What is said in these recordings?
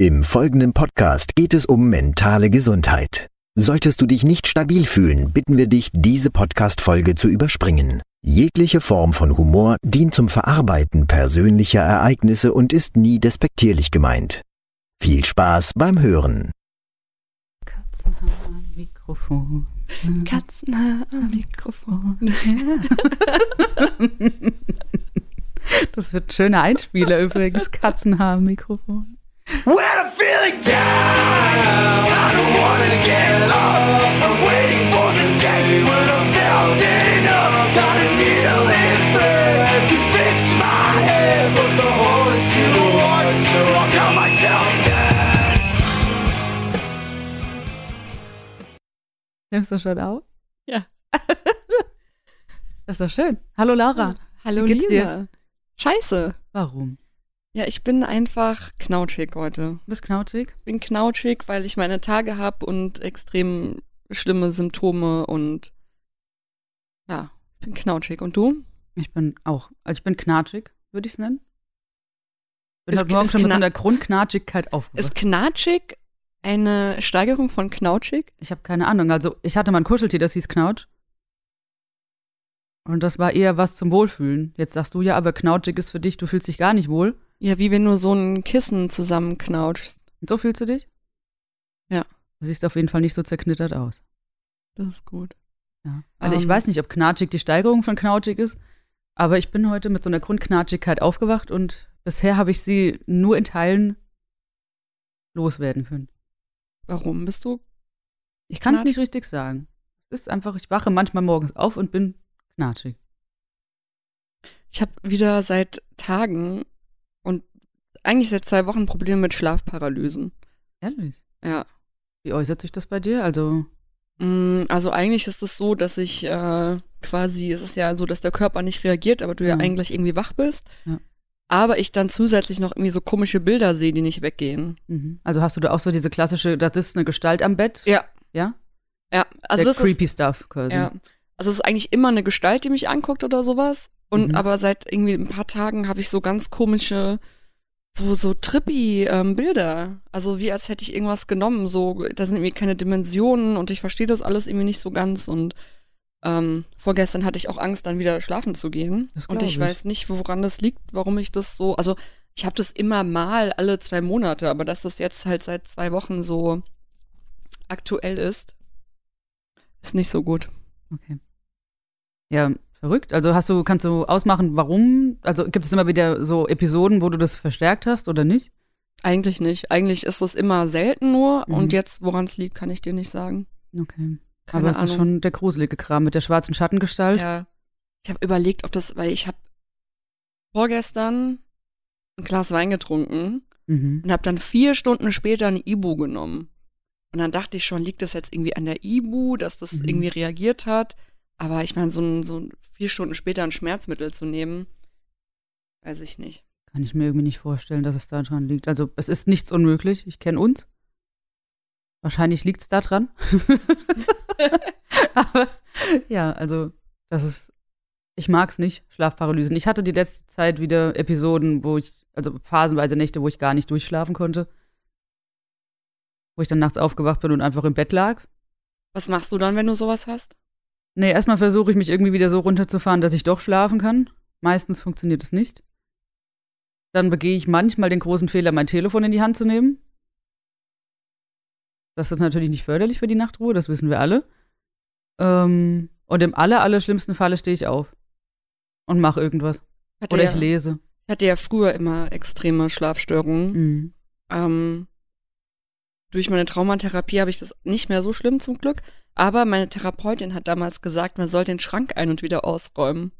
Im folgenden Podcast geht es um mentale Gesundheit. Solltest du dich nicht stabil fühlen, bitten wir dich, diese Podcast-Folge zu überspringen. Jegliche Form von Humor dient zum Verarbeiten persönlicher Ereignisse und ist nie despektierlich gemeint. Viel Spaß beim Hören. Katzenhaar am Mikrofon. Katzenhaar am Mikrofon. Das wird ein schöner Einspieler übrigens. Katzenhaar am Mikrofon. When I'm feeling down, I don't wanna get up. I'm waiting for the day when I'm melting up. Got a needle and thread to fix my head, but the hole is too large, so I'll cut myself dead. Nimmst du schon auf? Ja. Das ist doch schön. Hallo Laura. Hallo Wie geht's Lisa. Scheiße. Warum? Ja, ich bin einfach knautschig heute. Du bist knautschig? Bin knautschig, weil ich meine Tage habe und extrem schlimme Symptome und ja, ich bin knautschig. Und du? Ich bin auch. Also ich bin knatschig, würde ich es nennen. Bin Ist- heute Morgen ist schon mit so einer Grundknatschigkeit Ist aufgewacht. knatschig eine Steigerung von knautschig? Ich habe keine Ahnung. Also ich hatte mal ein Kuscheltier, das hieß Knautsch. Und das war eher was zum Wohlfühlen. Jetzt sagst du ja, aber knautschig ist für dich, du fühlst dich gar nicht wohl. Ja, wie wenn du so ein Kissen zusammenknautschst. Und so fühlst du dich? Ja. Du siehst auf jeden Fall nicht so zerknittert aus. Das ist gut. Ja. Also ich Ähm. weiß nicht, ob knatschig die Steigerung von knautschig ist, aber ich bin heute mit so einer Grundknatschigkeit aufgewacht und bisher habe ich sie nur in Teilen loswerden können. Warum bist du? Ich kann es nicht richtig sagen. Es ist einfach, ich wache manchmal morgens auf und bin knatschig. Ich habe wieder seit Tagen eigentlich seit zwei Wochen Probleme mit Schlafparalysen. Ehrlich? Ja. Wie äußert sich das bei dir? Also, Mm, Also eigentlich ist es so, dass ich äh, quasi, es ist ja so, dass der Körper nicht reagiert, aber du ja Mhm. eigentlich irgendwie wach bist. Ja. Aber ich dann zusätzlich noch irgendwie so komische Bilder sehe, die nicht weggehen. mhm. also hast du da auch so diese klassische, das ist eine Gestalt am Bett? Ja. Ja? Ja, also Der das creepy Stuff quasi. ist, ja. Also es ist eigentlich immer eine Gestalt, die mich anguckt oder sowas. Und Mhm. aber seit irgendwie ein paar Tagen habe ich so ganz komische, so, so trippy ähm, Bilder. Also wie als hätte ich irgendwas genommen. So, da sind irgendwie keine Dimensionen und ich verstehe das alles irgendwie nicht so ganz. Und ähm, vorgestern hatte ich auch Angst, dann wieder schlafen zu gehen. Und ich ich. weiß nicht, woran das liegt, warum ich das so. Also ich habe das immer mal alle zwei Monate, aber dass das jetzt halt seit zwei Wochen so aktuell ist, ist nicht so gut. Okay. Ja, verrückt. Also hast du, kannst du ausmachen, warum? Also gibt es immer wieder so Episoden, wo du das verstärkt hast oder nicht? Eigentlich nicht. Eigentlich ist es immer selten nur. Mhm. Und jetzt, woran es liegt, kann ich dir nicht sagen. Okay. Keine Aber es ist schon der gruselige Kram mit der schwarzen Schattengestalt. Ja. Ich habe überlegt, ob das, weil ich habe vorgestern ein Glas Wein getrunken Mhm. und habe dann vier Stunden später ein Ibu genommen. Und dann dachte ich schon, liegt das jetzt irgendwie an der Ibu, dass das Mhm. irgendwie reagiert hat? Aber ich meine, so, ein, so vier Stunden später ein Schmerzmittel zu nehmen, weiß ich nicht. Kann ich mir irgendwie nicht vorstellen, dass es daran liegt. Also es ist nichts unmöglich. Ich kenne uns. Wahrscheinlich liegt es daran. Aber ja, also das ist, ich mag es nicht, Schlafparalysen. Ich hatte die letzte Zeit wieder Episoden, wo ich, also phasenweise Nächte, wo ich gar nicht durchschlafen konnte. Wo ich dann nachts aufgewacht bin und einfach im Bett lag. Was machst du dann, wenn du sowas hast? Nee, erstmal versuche ich mich irgendwie wieder so runterzufahren, dass ich doch schlafen kann. Meistens funktioniert es nicht. Dann begehe ich manchmal den großen Fehler, mein Telefon in die Hand zu nehmen. Das ist natürlich nicht förderlich für die Nachtruhe, das wissen wir alle. Ähm, und im aller, aller schlimmsten Falle stehe ich auf und mache irgendwas. Hatte Oder ja, ich lese. Ich hatte ja früher immer extreme Schlafstörungen. Mhm. Ähm, durch meine Traumatherapie habe ich das nicht mehr so schlimm zum Glück. Aber meine Therapeutin hat damals gesagt, man soll den Schrank ein- und wieder ausräumen.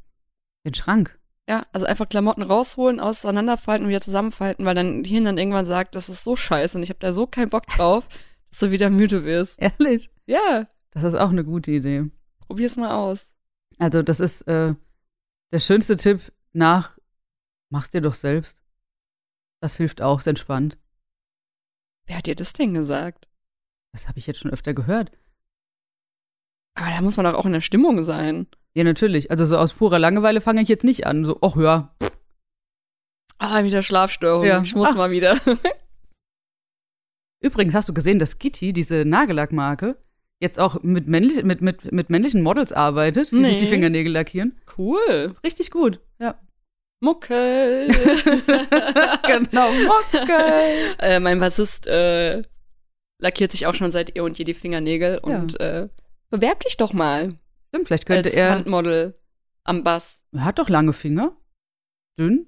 Den Schrank. Ja, also einfach Klamotten rausholen, auseinanderfalten und wieder zusammenfalten, weil dann Hirn dann irgendwann sagt, das ist so scheiße und ich habe da so keinen Bock drauf, dass du wieder müde wirst. Ehrlich? Ja, Das ist auch eine gute Idee. probier's mal aus. Also, das ist äh, der schönste Tipp nach, mach's dir doch selbst. Das hilft auch, ist entspannt. Wer hat dir das denn gesagt? Das habe ich jetzt schon öfter gehört. Aber da muss man doch auch in der Stimmung sein. Ja, natürlich. Also so aus purer Langeweile fange ich jetzt nicht an. So, ach ja, Ah, wieder Schlafstörung. Ja. Ich muss Ah. mal wieder. Übrigens hast du gesehen, dass Gitti, diese Nagellackmarke, jetzt auch mit, männlich, mit, mit, mit männlichen Models arbeitet, die sich die Nee. Fingernägel lackieren. Cool. Richtig gut. Ja. Muckel. genau, Mocke. äh, mein Bassist äh, lackiert sich auch schon seit eh und je die Fingernägel und äh, bewerb dich doch mal Stimmt, vielleicht könnte als er. Handmodel am Bass. Er hat doch lange Finger. Dünn.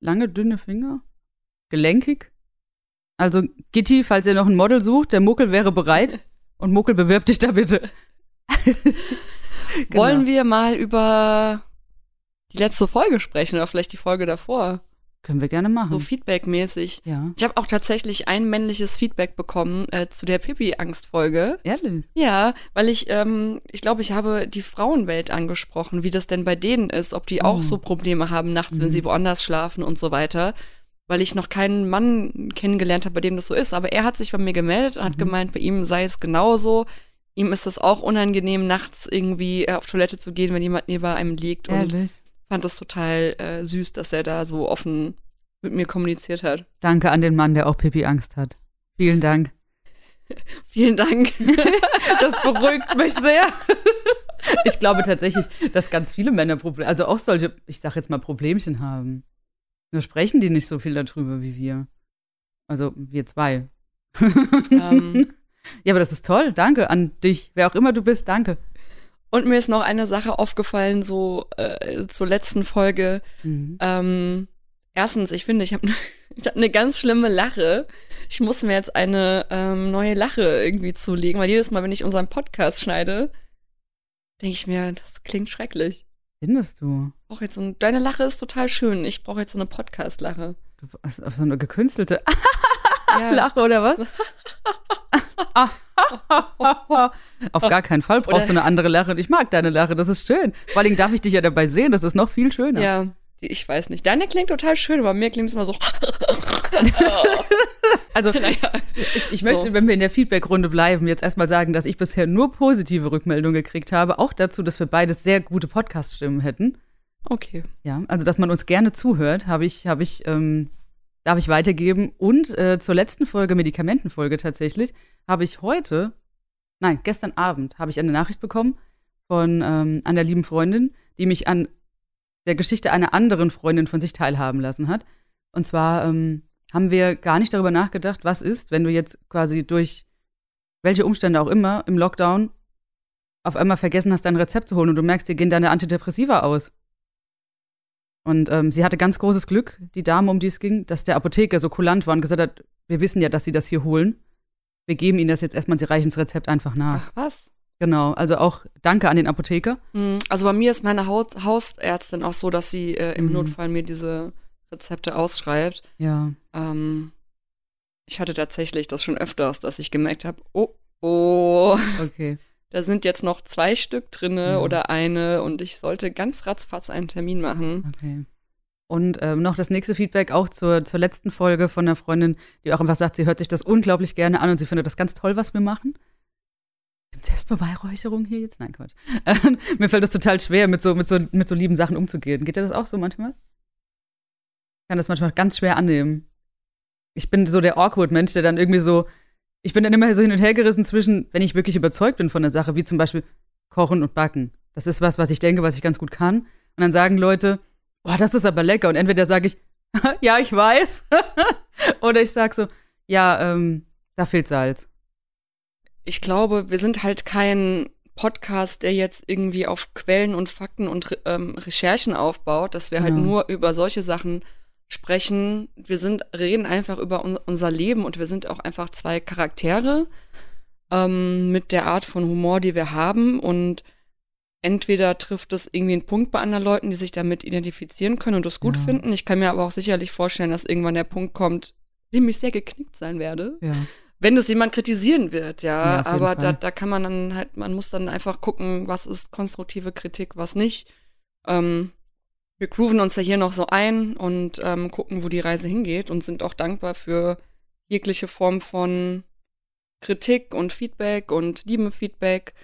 Lange, dünne Finger. Gelenkig. Also, Gitti, falls ihr noch ein Model sucht, der Muckel wäre bereit. Und Muckel, bewirb dich da bitte. Genau. Wollen wir mal über die letzte Folge sprechen oder vielleicht die Folge davor? Können wir gerne machen. So feedbackmäßig. ja. Ich habe auch tatsächlich ein männliches Feedback bekommen äh, zu der Pippi-Angst-Folge. Ehrlich. Ja, weil ich, ähm, ich glaube, ich habe die Frauenwelt angesprochen, wie das denn bei denen ist, ob die Oh. auch so Probleme haben nachts, wenn Mhm. sie woanders schlafen und so weiter. Weil ich noch keinen Mann kennengelernt habe, bei dem das so ist. Aber er hat sich bei mir gemeldet und hat Mhm. gemeint, bei ihm sei es genauso. Ihm ist es auch unangenehm, nachts irgendwie äh, auf Toilette zu gehen, wenn jemand neben einem liegt. Und Ehrlich. Fand das total äh, süß, dass er da so offen mit mir kommuniziert hat. Danke an den Mann, der auch Pipi-Angst hat. Vielen Dank. Vielen Dank. Das beruhigt mich sehr. Ich glaube tatsächlich, dass ganz viele Männer Probleme, also auch solche, ich sag jetzt mal Problemchen haben. Nur sprechen die nicht so viel darüber wie wir. Also wir zwei. Ähm. Ja, aber das ist toll. Danke an dich. Wer auch immer du bist, danke. Und mir ist noch eine Sache aufgefallen, so äh, zur letzten Folge. Mhm. Ähm, erstens, ich finde, ich habe ich hab eine ganz schlimme Lache. Ich muss mir jetzt eine ähm, neue Lache irgendwie zulegen, weil jedes Mal, wenn ich unseren Podcast schneide, denke ich mir, das klingt schrecklich. Findest du? Ich brauch jetzt so ein, deine Lache ist total schön. Ich brauche jetzt so eine Podcast-Lache. Du hast auf so eine gekünstelte Ja. Lache oder was? auf gar keinen Fall brauchst du Oder- eine andere Lache. Und ich mag deine Lache, das ist schön. Vor allen Dingen darf ich dich ja dabei sehen, das ist noch viel schöner. Ja, ich weiß nicht. Deine klingt total schön, aber mir klingt es immer so. Also naja. ich, ich möchte, So. wenn wir in der Feedback-Runde bleiben, jetzt erstmal sagen, dass ich bisher nur positive Rückmeldungen gekriegt habe, auch dazu, dass wir beides sehr gute Podcast-Stimmen hätten. Okay. Ja, also dass man uns gerne zuhört, habe ich, habe ich, ähm, darf ich weitergeben. Und äh, zur letzten Folge, Medikamentenfolge tatsächlich, habe ich heute, nein, gestern Abend, habe ich eine Nachricht bekommen von ähm, einer lieben Freundin, die mich an der Geschichte einer anderen Freundin von sich teilhaben lassen hat. Und zwar ähm, haben wir gar nicht darüber nachgedacht, was ist, wenn du jetzt quasi durch welche Umstände auch immer im Lockdown auf einmal vergessen hast, dein Rezept zu holen und du merkst, dir gehen deine Antidepressiva aus. Und ähm, sie hatte ganz großes Glück, die Dame, um die es ging, dass der Apotheker so kulant war und gesagt hat, wir wissen ja, dass sie das hier holen. Wir geben ihnen das jetzt erstmal, sie reichen das Rezept einfach nach. Ach was? Genau, also auch danke an den Apotheker. Hm, Also bei mir ist meine Haut Hausärztin auch so, dass sie äh, im Mhm. Notfall mir diese Rezepte ausschreibt. Ja. Ähm, ich hatte tatsächlich das schon öfters, dass ich gemerkt habe, oh, oh, Okay. Da sind jetzt noch zwei Stück drinne Ja. oder eine und ich sollte ganz ratzfatz einen Termin machen. Okay. Und ähm, noch das nächste Feedback auch zur, zur letzten Folge von einer Freundin, die auch einfach sagt, sie hört sich das unglaublich gerne an und sie findet das ganz toll, was wir machen. Selbstbeweihräucherung hier jetzt? Nein, Quatsch. Äh, mir fällt es total schwer, mit so, mit, so, mit so lieben Sachen umzugehen. Geht dir das auch so manchmal? Ich kann das manchmal ganz schwer annehmen. Ich bin so der Awkward-Mensch, der dann irgendwie so, ich bin dann immer so hin und her gerissen zwischen, wenn ich wirklich überzeugt bin von der Sache, wie zum Beispiel Kochen und Backen. Das ist was, was ich denke, was ich ganz gut kann. Und dann sagen Leute, boah, das ist aber lecker. Und entweder sage ich, ja, ich weiß. Oder ich sage so, ja, ähm, da fehlt Salz. Ich glaube, wir sind halt kein Podcast, der jetzt irgendwie auf Quellen und Fakten und ähm, Recherchen aufbaut, dass wir halt Genau. nur über solche Sachen sprechen. Wir sind, reden einfach über un unser Leben und wir sind auch einfach zwei Charaktere ähm, mit der Art von Humor, die wir haben und entweder trifft es irgendwie einen Punkt bei anderen Leuten, die sich damit identifizieren können und das gut Ja. finden. Ich kann mir aber auch sicherlich vorstellen, dass irgendwann der Punkt kommt, in dem ich sehr geknickt sein werde Ja. wenn es jemand kritisieren wird, ja. Ja, aber da, da kann man dann halt, man muss dann einfach gucken, was ist konstruktive Kritik, was nicht. Ähm, wir grooven uns ja hier noch so ein und ähm, gucken, wo die Reise hingeht und sind auch dankbar für jegliche Form von Kritik und Feedback und lieben Feedback.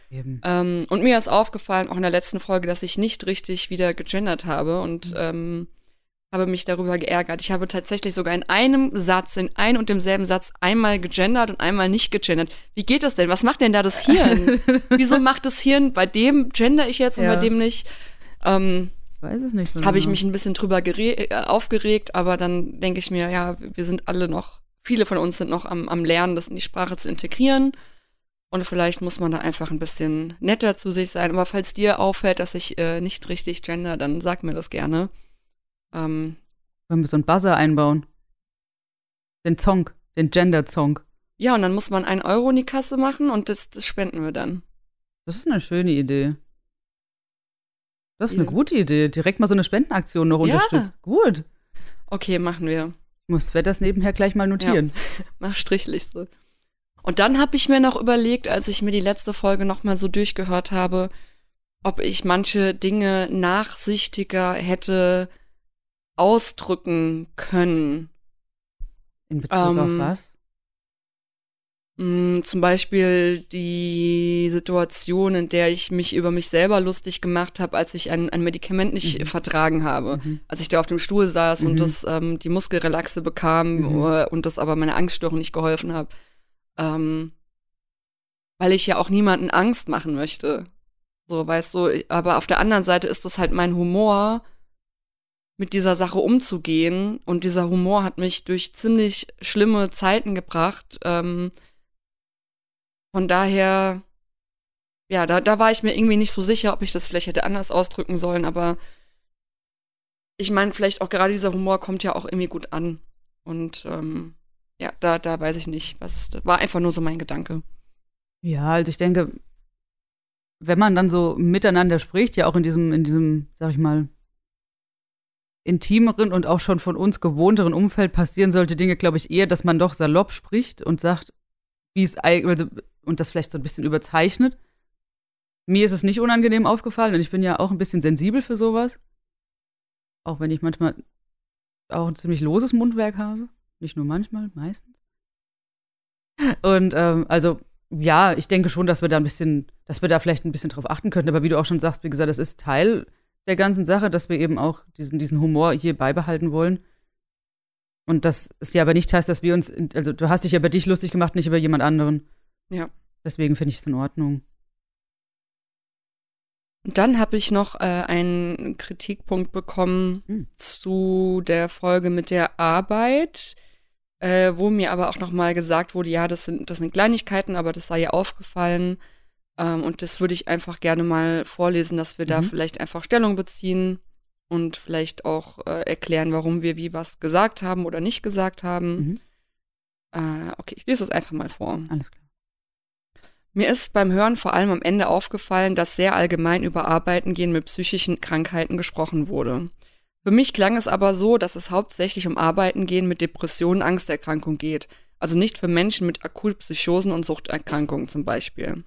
Ähm, und mir ist aufgefallen, auch in der letzten Folge, dass ich nicht richtig wieder gegendert habe. Und ähm, habe mich darüber geärgert. Ich habe tatsächlich sogar in einem Satz, in ein und demselben Satz einmal gegendert und einmal nicht gegendert. Wie geht das denn? Was macht denn da das Hirn? Wieso macht das Hirn bei dem gender ich jetzt und Ja. bei dem nicht? Ähm, Weiß es nicht so habe ich genau. mich ein bisschen drüber äh, aufgeregt, aber dann denke ich mir, ja, wir sind alle noch, viele von uns sind noch am, am Lernen, das in die Sprache zu integrieren. Und vielleicht muss man da einfach ein bisschen netter zu sich sein. Aber falls dir auffällt, dass ich äh, nicht richtig gender, dann sag mir das gerne. Ähm, Wollen wir so einen Buzzer einbauen? Den Zong, den Gender-Zong. ja, und dann muss man einen Euro in die Kasse machen und das, das spenden wir dann. Das ist eine schöne Idee. Das ist Ja. eine gute Idee. Direkt mal so eine Spendenaktion noch Ja. unterstützt. Gut. Okay, machen wir. Muss Sven das nebenher gleich mal notieren. Mach Strichliste. Und dann habe ich mir noch überlegt, als ich mir die letzte Folge noch mal so durchgehört habe, ob ich manche Dinge nachsichtiger hätte ausdrücken können. In Bezug auf Ähm, was? Mm, zum Beispiel die Situation, in der ich mich über mich selber lustig gemacht habe, als ich ein, ein Medikament nicht Mhm. vertragen habe. Mhm. Als ich da auf dem Stuhl saß Mhm. und das ähm, die Muskelrelaxe bekam Mhm. äh, und das aber meine Angststörung nicht geholfen hat. Ähm, weil ich ja auch niemanden Angst machen möchte. So, weißt du, aber auf der anderen Seite ist das halt mein Humor, mit dieser Sache umzugehen. Und dieser Humor hat mich durch ziemlich schlimme Zeiten gebracht. Ähm, von daher, ja, da, da war ich mir irgendwie nicht so sicher, ob ich das vielleicht hätte anders ausdrücken sollen, aber ich meine, vielleicht auch gerade dieser Humor kommt ja auch irgendwie gut an. Und ähm, ja, da, da weiß ich nicht. Was, das war einfach nur so mein Gedanke. Ja, also ich denke, wenn man dann so miteinander spricht, ja auch in diesem, in diesem, sag ich mal, intimeren und auch schon von uns gewohnteren Umfeld passieren solche Dinge, glaube ich, eher, dass man doch salopp spricht und sagt, wie es eigentlich, also, und das vielleicht so ein bisschen überzeichnet. Mir ist es nicht unangenehm aufgefallen und ich bin ja auch ein bisschen sensibel für sowas. Auch wenn ich manchmal auch ein ziemlich loses Mundwerk habe. Nicht nur manchmal, meistens. Und ähm, also ja, ich denke schon, dass wir da ein bisschen, dass wir da vielleicht ein bisschen drauf achten könnten. Aber wie du auch schon sagst, wie gesagt, das ist Teil der ganzen Sache, dass wir eben auch diesen, diesen Humor hier beibehalten wollen. Und das ist ja aber nicht heißt, dass wir uns, also du hast dich ja über dich lustig gemacht, nicht über jemand anderen. Ja. Deswegen finde ich es in Ordnung. Dann habe ich noch äh, einen Kritikpunkt bekommen Hm. zu der Folge mit der Arbeit, äh, wo mir aber auch noch mal gesagt wurde, ja, das sind, das sind Kleinigkeiten, aber das sei ihr aufgefallen. Ähm, und das würde ich einfach gerne mal vorlesen, dass wir da Mhm. vielleicht einfach Stellung beziehen und vielleicht auch äh, erklären, warum wir wie was gesagt haben oder nicht gesagt haben. Mhm. Äh, okay, ich lese es einfach mal vor. Alles klar. Mir ist beim Hören vor allem am Ende aufgefallen, dass sehr allgemein über Arbeiten gehen mit psychischen Krankheiten gesprochen wurde. Für mich klang es aber so, dass es hauptsächlich um Arbeiten gehen mit Depressionen, Angsterkrankung geht. Also nicht für Menschen mit Akutpsychosen und Suchterkrankungen zum Beispiel.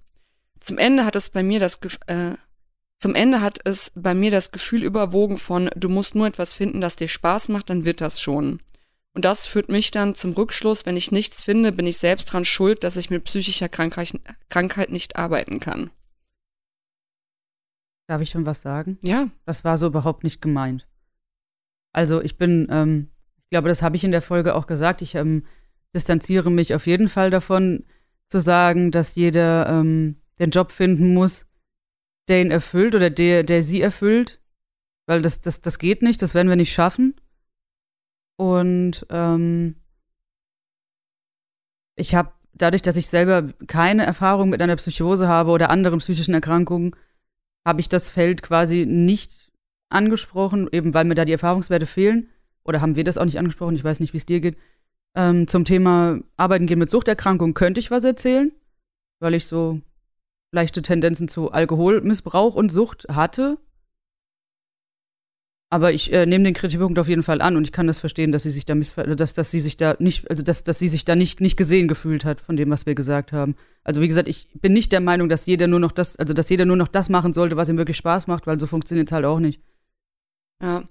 Zum Ende hat es bei mir das Gef äh, zum Ende hat es bei mir das Gefühl überwogen von, du musst nur etwas finden, das dir Spaß macht, dann wird das schon. Und das führt mich dann zum Rückschluss, wenn ich nichts finde, bin ich selbst dran schuld, dass ich mit psychischer Krankheit, Krankheit nicht arbeiten kann. Darf ich schon was sagen? Ja, Das war so überhaupt nicht gemeint. Also ich bin, ähm, ich glaube, das habe ich in der Folge auch gesagt. Ich ähm, distanziere mich auf jeden Fall davon, zu sagen, dass jeder ähm, den Job finden muss, der ihn erfüllt oder der, der sie erfüllt. Weil das, das, das geht nicht, das werden wir nicht schaffen. Und ähm, ich habe dadurch, dass ich selber keine Erfahrung mit einer Psychose habe oder anderen psychischen Erkrankungen, habe ich das Feld quasi nicht angesprochen, eben weil mir da die Erfahrungswerte fehlen. Oder haben wir das auch nicht angesprochen? Ich weiß nicht, wie es dir geht. Ähm, zum Thema Arbeiten gehen mit Suchterkrankungen könnte ich was erzählen, weil ich so leichte Tendenzen zu Alkoholmissbrauch und Sucht hatte. Aber ich äh, nehme den Kritikpunkt auf jeden Fall an und ich kann das verstehen, dass sie sich da missver dass, dass sie sich da nicht, also dass, dass sie sich da nicht, nicht gesehen gefühlt hat von dem, was wir gesagt haben. Also wie gesagt, ich bin nicht der Meinung, dass jeder nur noch das, also dass jeder nur noch das machen sollte, was ihm wirklich Spaß macht, weil so funktioniert es halt auch nicht. ja.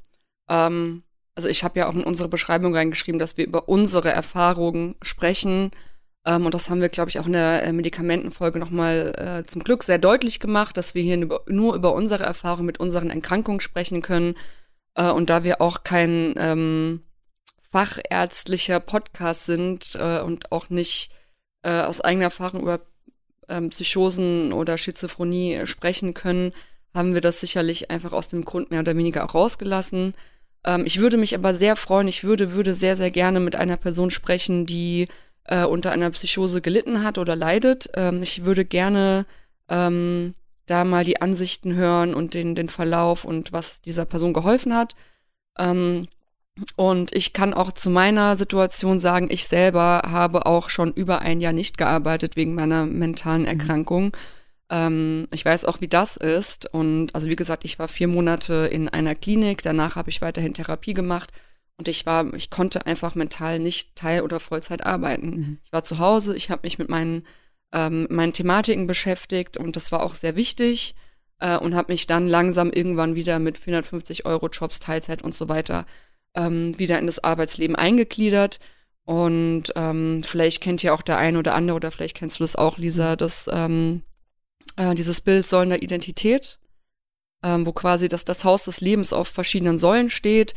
Ähm, also ich habe ja auch in unsere Beschreibung reingeschrieben, dass wir über unsere Erfahrungen sprechen. Ähm, und das haben wir, glaube ich, auch in der äh, Medikamentenfolge nochmal äh, zum Glück sehr deutlich gemacht, dass wir hier nur über unsere Erfahrungen mit unseren Erkrankungen sprechen können. Äh, und da wir auch kein ähm, fachärztlicher Podcast sind äh, und auch nicht äh, aus eigener Erfahrung über ähm, Psychosen oder Schizophrenie sprechen können, haben wir das sicherlich einfach aus dem Grund mehr oder weniger auch rausgelassen. Ähm, ich würde mich aber sehr freuen, ich würde, würde sehr, sehr gerne mit einer Person sprechen, die äh, unter einer Psychose gelitten hat oder leidet. Ähm, ich würde gerne ähm, da mal die Ansichten hören und den, den Verlauf und was dieser Person geholfen hat. Ähm, und ich kann auch zu meiner Situation sagen, ich selber habe auch schon über ein Jahr nicht gearbeitet wegen meiner mentalen mhm. Erkrankung. Mhm. Ähm, ich weiß auch, wie das ist. Und also wie gesagt, ich war vier Monate in einer Klinik, danach habe ich weiterhin Therapie gemacht und ich war, ich konnte einfach mental nicht Teil- oder Vollzeit arbeiten. Mhm. Ich war zu Hause, ich habe mich mit meinen, ähm, meinen Thematiken beschäftigt und das war auch sehr wichtig äh, und habe mich dann langsam irgendwann wieder mit 450 Euro Jobs, Teilzeit und so weiter ähm, wieder in das Arbeitsleben eingegliedert. Und ähm, vielleicht kennt ja auch der eine oder andere, oder vielleicht kennst du das auch, Lisa, das ähm, äh, dieses Bild Säulen Identität, ähm, wo quasi das, das Haus des Lebens auf verschiedenen Säulen steht.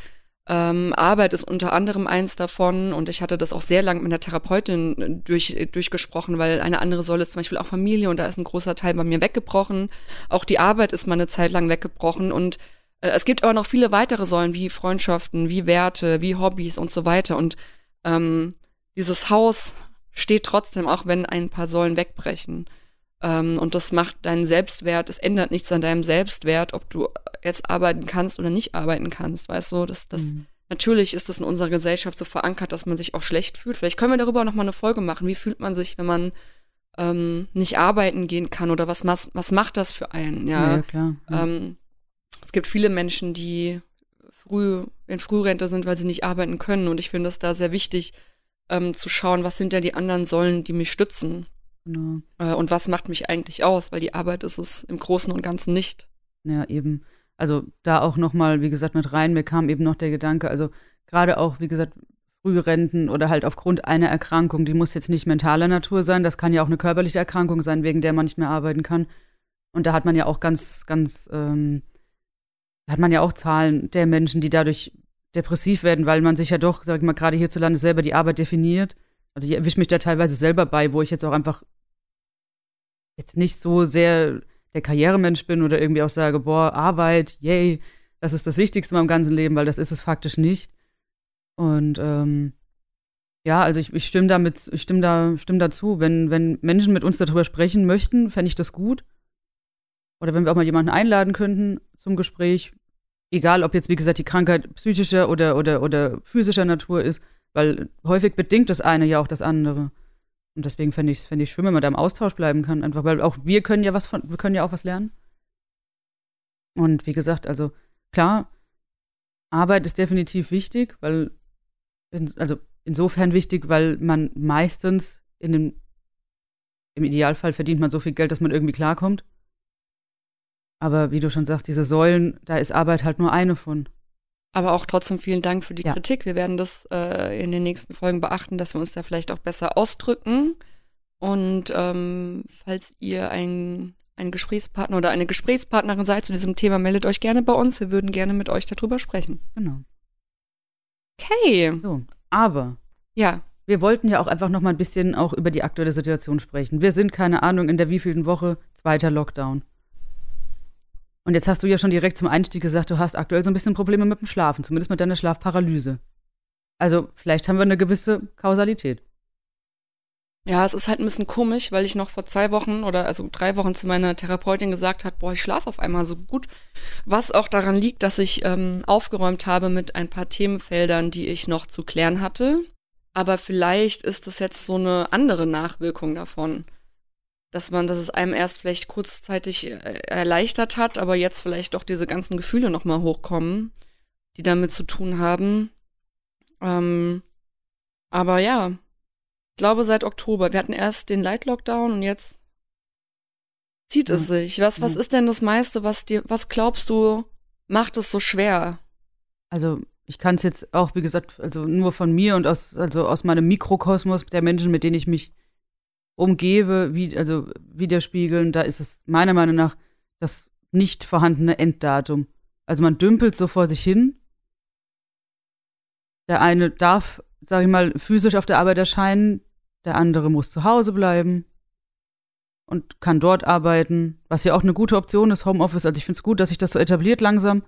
Ähm, Arbeit ist unter anderem eins davon und ich hatte das auch sehr lange mit der Therapeutin durch, durchgesprochen, weil eine andere Säule ist zum Beispiel auch Familie und da ist ein großer Teil bei mir weggebrochen. Auch die Arbeit ist mal eine Zeit lang weggebrochen und äh, es gibt aber noch viele weitere Säulen wie Freundschaften, wie Werte, wie Hobbys und so weiter und ähm, dieses Haus steht trotzdem, auch wenn ein paar Säulen wegbrechen. Ähm, und das macht deinen Selbstwert, es ändert nichts an deinem Selbstwert, ob du jetzt arbeiten kannst oder nicht arbeiten kannst. Weißt du, das, das, mhm. natürlich ist das in unserer Gesellschaft so verankert, dass man sich auch schlecht fühlt. Vielleicht können wir darüber noch mal eine Folge machen. Wie fühlt man sich, wenn man ähm, nicht arbeiten gehen kann oder was, was macht das für einen? Ja, ja klar. Ja. Ähm, es gibt viele Menschen, die früh in Frührente sind, weil sie nicht arbeiten können. Und ich finde es da sehr wichtig, ähm, zu schauen, was sind denn die anderen Säulen, die mich stützen. Genau. Äh, und was macht mich eigentlich aus? Weil die Arbeit ist es im Großen und Ganzen nicht. Ja, eben. Also da auch nochmal, wie gesagt, mit rein, mir kam eben noch der Gedanke, also gerade auch, wie gesagt, Frührenten oder halt aufgrund einer Erkrankung, die muss jetzt nicht mentaler Natur sein, das kann ja auch eine körperliche Erkrankung sein, wegen der man nicht mehr arbeiten kann. Und da hat man ja auch ganz, ganz, ähm, hat man ja auch Zahlen der Menschen, die dadurch depressiv werden, weil man sich ja doch, sag ich mal, gerade hierzulande selber die Arbeit definiert also ich erwische mich da teilweise selber bei, wo ich jetzt auch einfach jetzt nicht so sehr der Karrieremensch bin oder irgendwie auch sage, boah, Arbeit, yay, das ist das Wichtigste in meinem ganzen Leben, weil das ist es faktisch nicht. Und ähm, ja, also ich, ich stimme damit, ich stimme da, stimme dazu. Wenn, wenn Menschen mit uns darüber sprechen möchten, fände ich das gut. Oder wenn wir auch mal jemanden einladen könnten zum Gespräch, egal ob jetzt, wie gesagt, die Krankheit psychischer oder, oder, oder physischer Natur ist, weil häufig bedingt das eine ja auch das andere. Und deswegen fände ich es fänd schön, wenn man da im Austausch bleiben kann. Einfach, weil auch wir können ja was von, wir können ja auch was lernen. Und wie gesagt, also klar, Arbeit ist definitiv wichtig, weil, in, also insofern wichtig, weil man meistens in dem, im Idealfall verdient man so viel Geld, dass man irgendwie klarkommt. Aber wie du schon sagst, diese Säulen, da ist Arbeit halt nur eine von. Aber auch trotzdem vielen Dank für die ja. Kritik. Wir werden das äh, in den nächsten Folgen beachten, dass wir uns da vielleicht auch besser ausdrücken. Und ähm, falls ihr ein, ein Gesprächspartner oder eine Gesprächspartnerin seid zu diesem Thema, meldet euch gerne bei uns. Wir würden gerne mit euch darüber sprechen. Genau. Okay. So, aber ja. Wir wollten ja auch einfach noch mal ein bisschen auch über die aktuelle Situation sprechen. Wir sind keine Ahnung in der wievielten Woche zweiter Lockdown. Und jetzt hast du ja schon direkt zum Einstieg gesagt, du hast aktuell so ein bisschen Probleme mit dem Schlafen, zumindest mit deiner Schlafparalyse. Also vielleicht haben wir eine gewisse Kausalität. Ja, es ist halt ein bisschen komisch, weil ich noch vor zwei Wochen oder also drei Wochen zu meiner Therapeutin gesagt habe, boah, ich schlafe auf einmal so gut. Was auch daran liegt, dass ich ähm, aufgeräumt habe mit ein paar Themenfeldern, die ich noch zu klären hatte. Aber vielleicht ist das jetzt so eine andere Nachwirkung davon dass man, dass es einem erst vielleicht kurzzeitig äh, erleichtert hat, aber jetzt vielleicht doch diese ganzen Gefühle nochmal hochkommen, die damit zu tun haben. Ähm, aber ja, ich glaube seit Oktober. Wir hatten erst den Light Lockdown und jetzt zieht es ja. sich. Was, was ja. ist denn das meiste, was dir, was glaubst du, macht es so schwer? Also, ich kann es jetzt auch, wie gesagt, also nur von mir und aus, also aus meinem Mikrokosmos der Menschen, mit denen ich mich umgebe, wie, also widerspiegeln, da ist es meiner Meinung nach das nicht vorhandene Enddatum. Also man dümpelt so vor sich hin Der eine darf, sag ich mal, physisch auf der Arbeit erscheinen, der andere muss zu Hause bleiben und kann dort arbeiten, was ja auch eine gute Option ist, Homeoffice. Also ich finde es gut, dass sich das so etabliert langsam.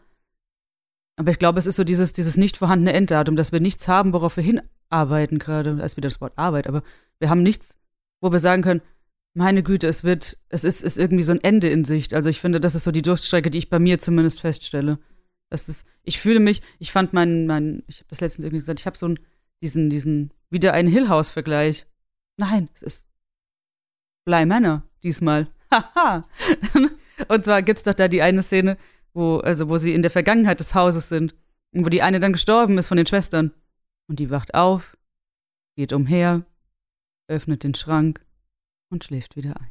Aber ich glaube, es ist so dieses, dieses nicht vorhandene Enddatum, dass wir nichts haben, worauf wir hinarbeiten gerade. Da ist wieder das Wort Arbeit, aber wir haben nichts, wo wir sagen können, meine Güte, es wird, es ist, ist irgendwie so ein Ende in Sicht. Also ich finde, das ist so die Durststrecke, die ich bei mir zumindest feststelle. Das ist, ich fühle mich, ich fand meinen, mein, ich habe das letztens irgendwie gesagt, ich habe so einen, diesen, diesen, wieder einen Hill House-Vergleich. Nein, es ist Bly Manor diesmal. Haha. und zwar gibt's doch da die eine Szene, wo, also wo sie in der Vergangenheit des Hauses sind und wo die eine dann gestorben ist von den Schwestern. Und die wacht auf, geht umher, öffnet den Schrank und schläft wieder ein.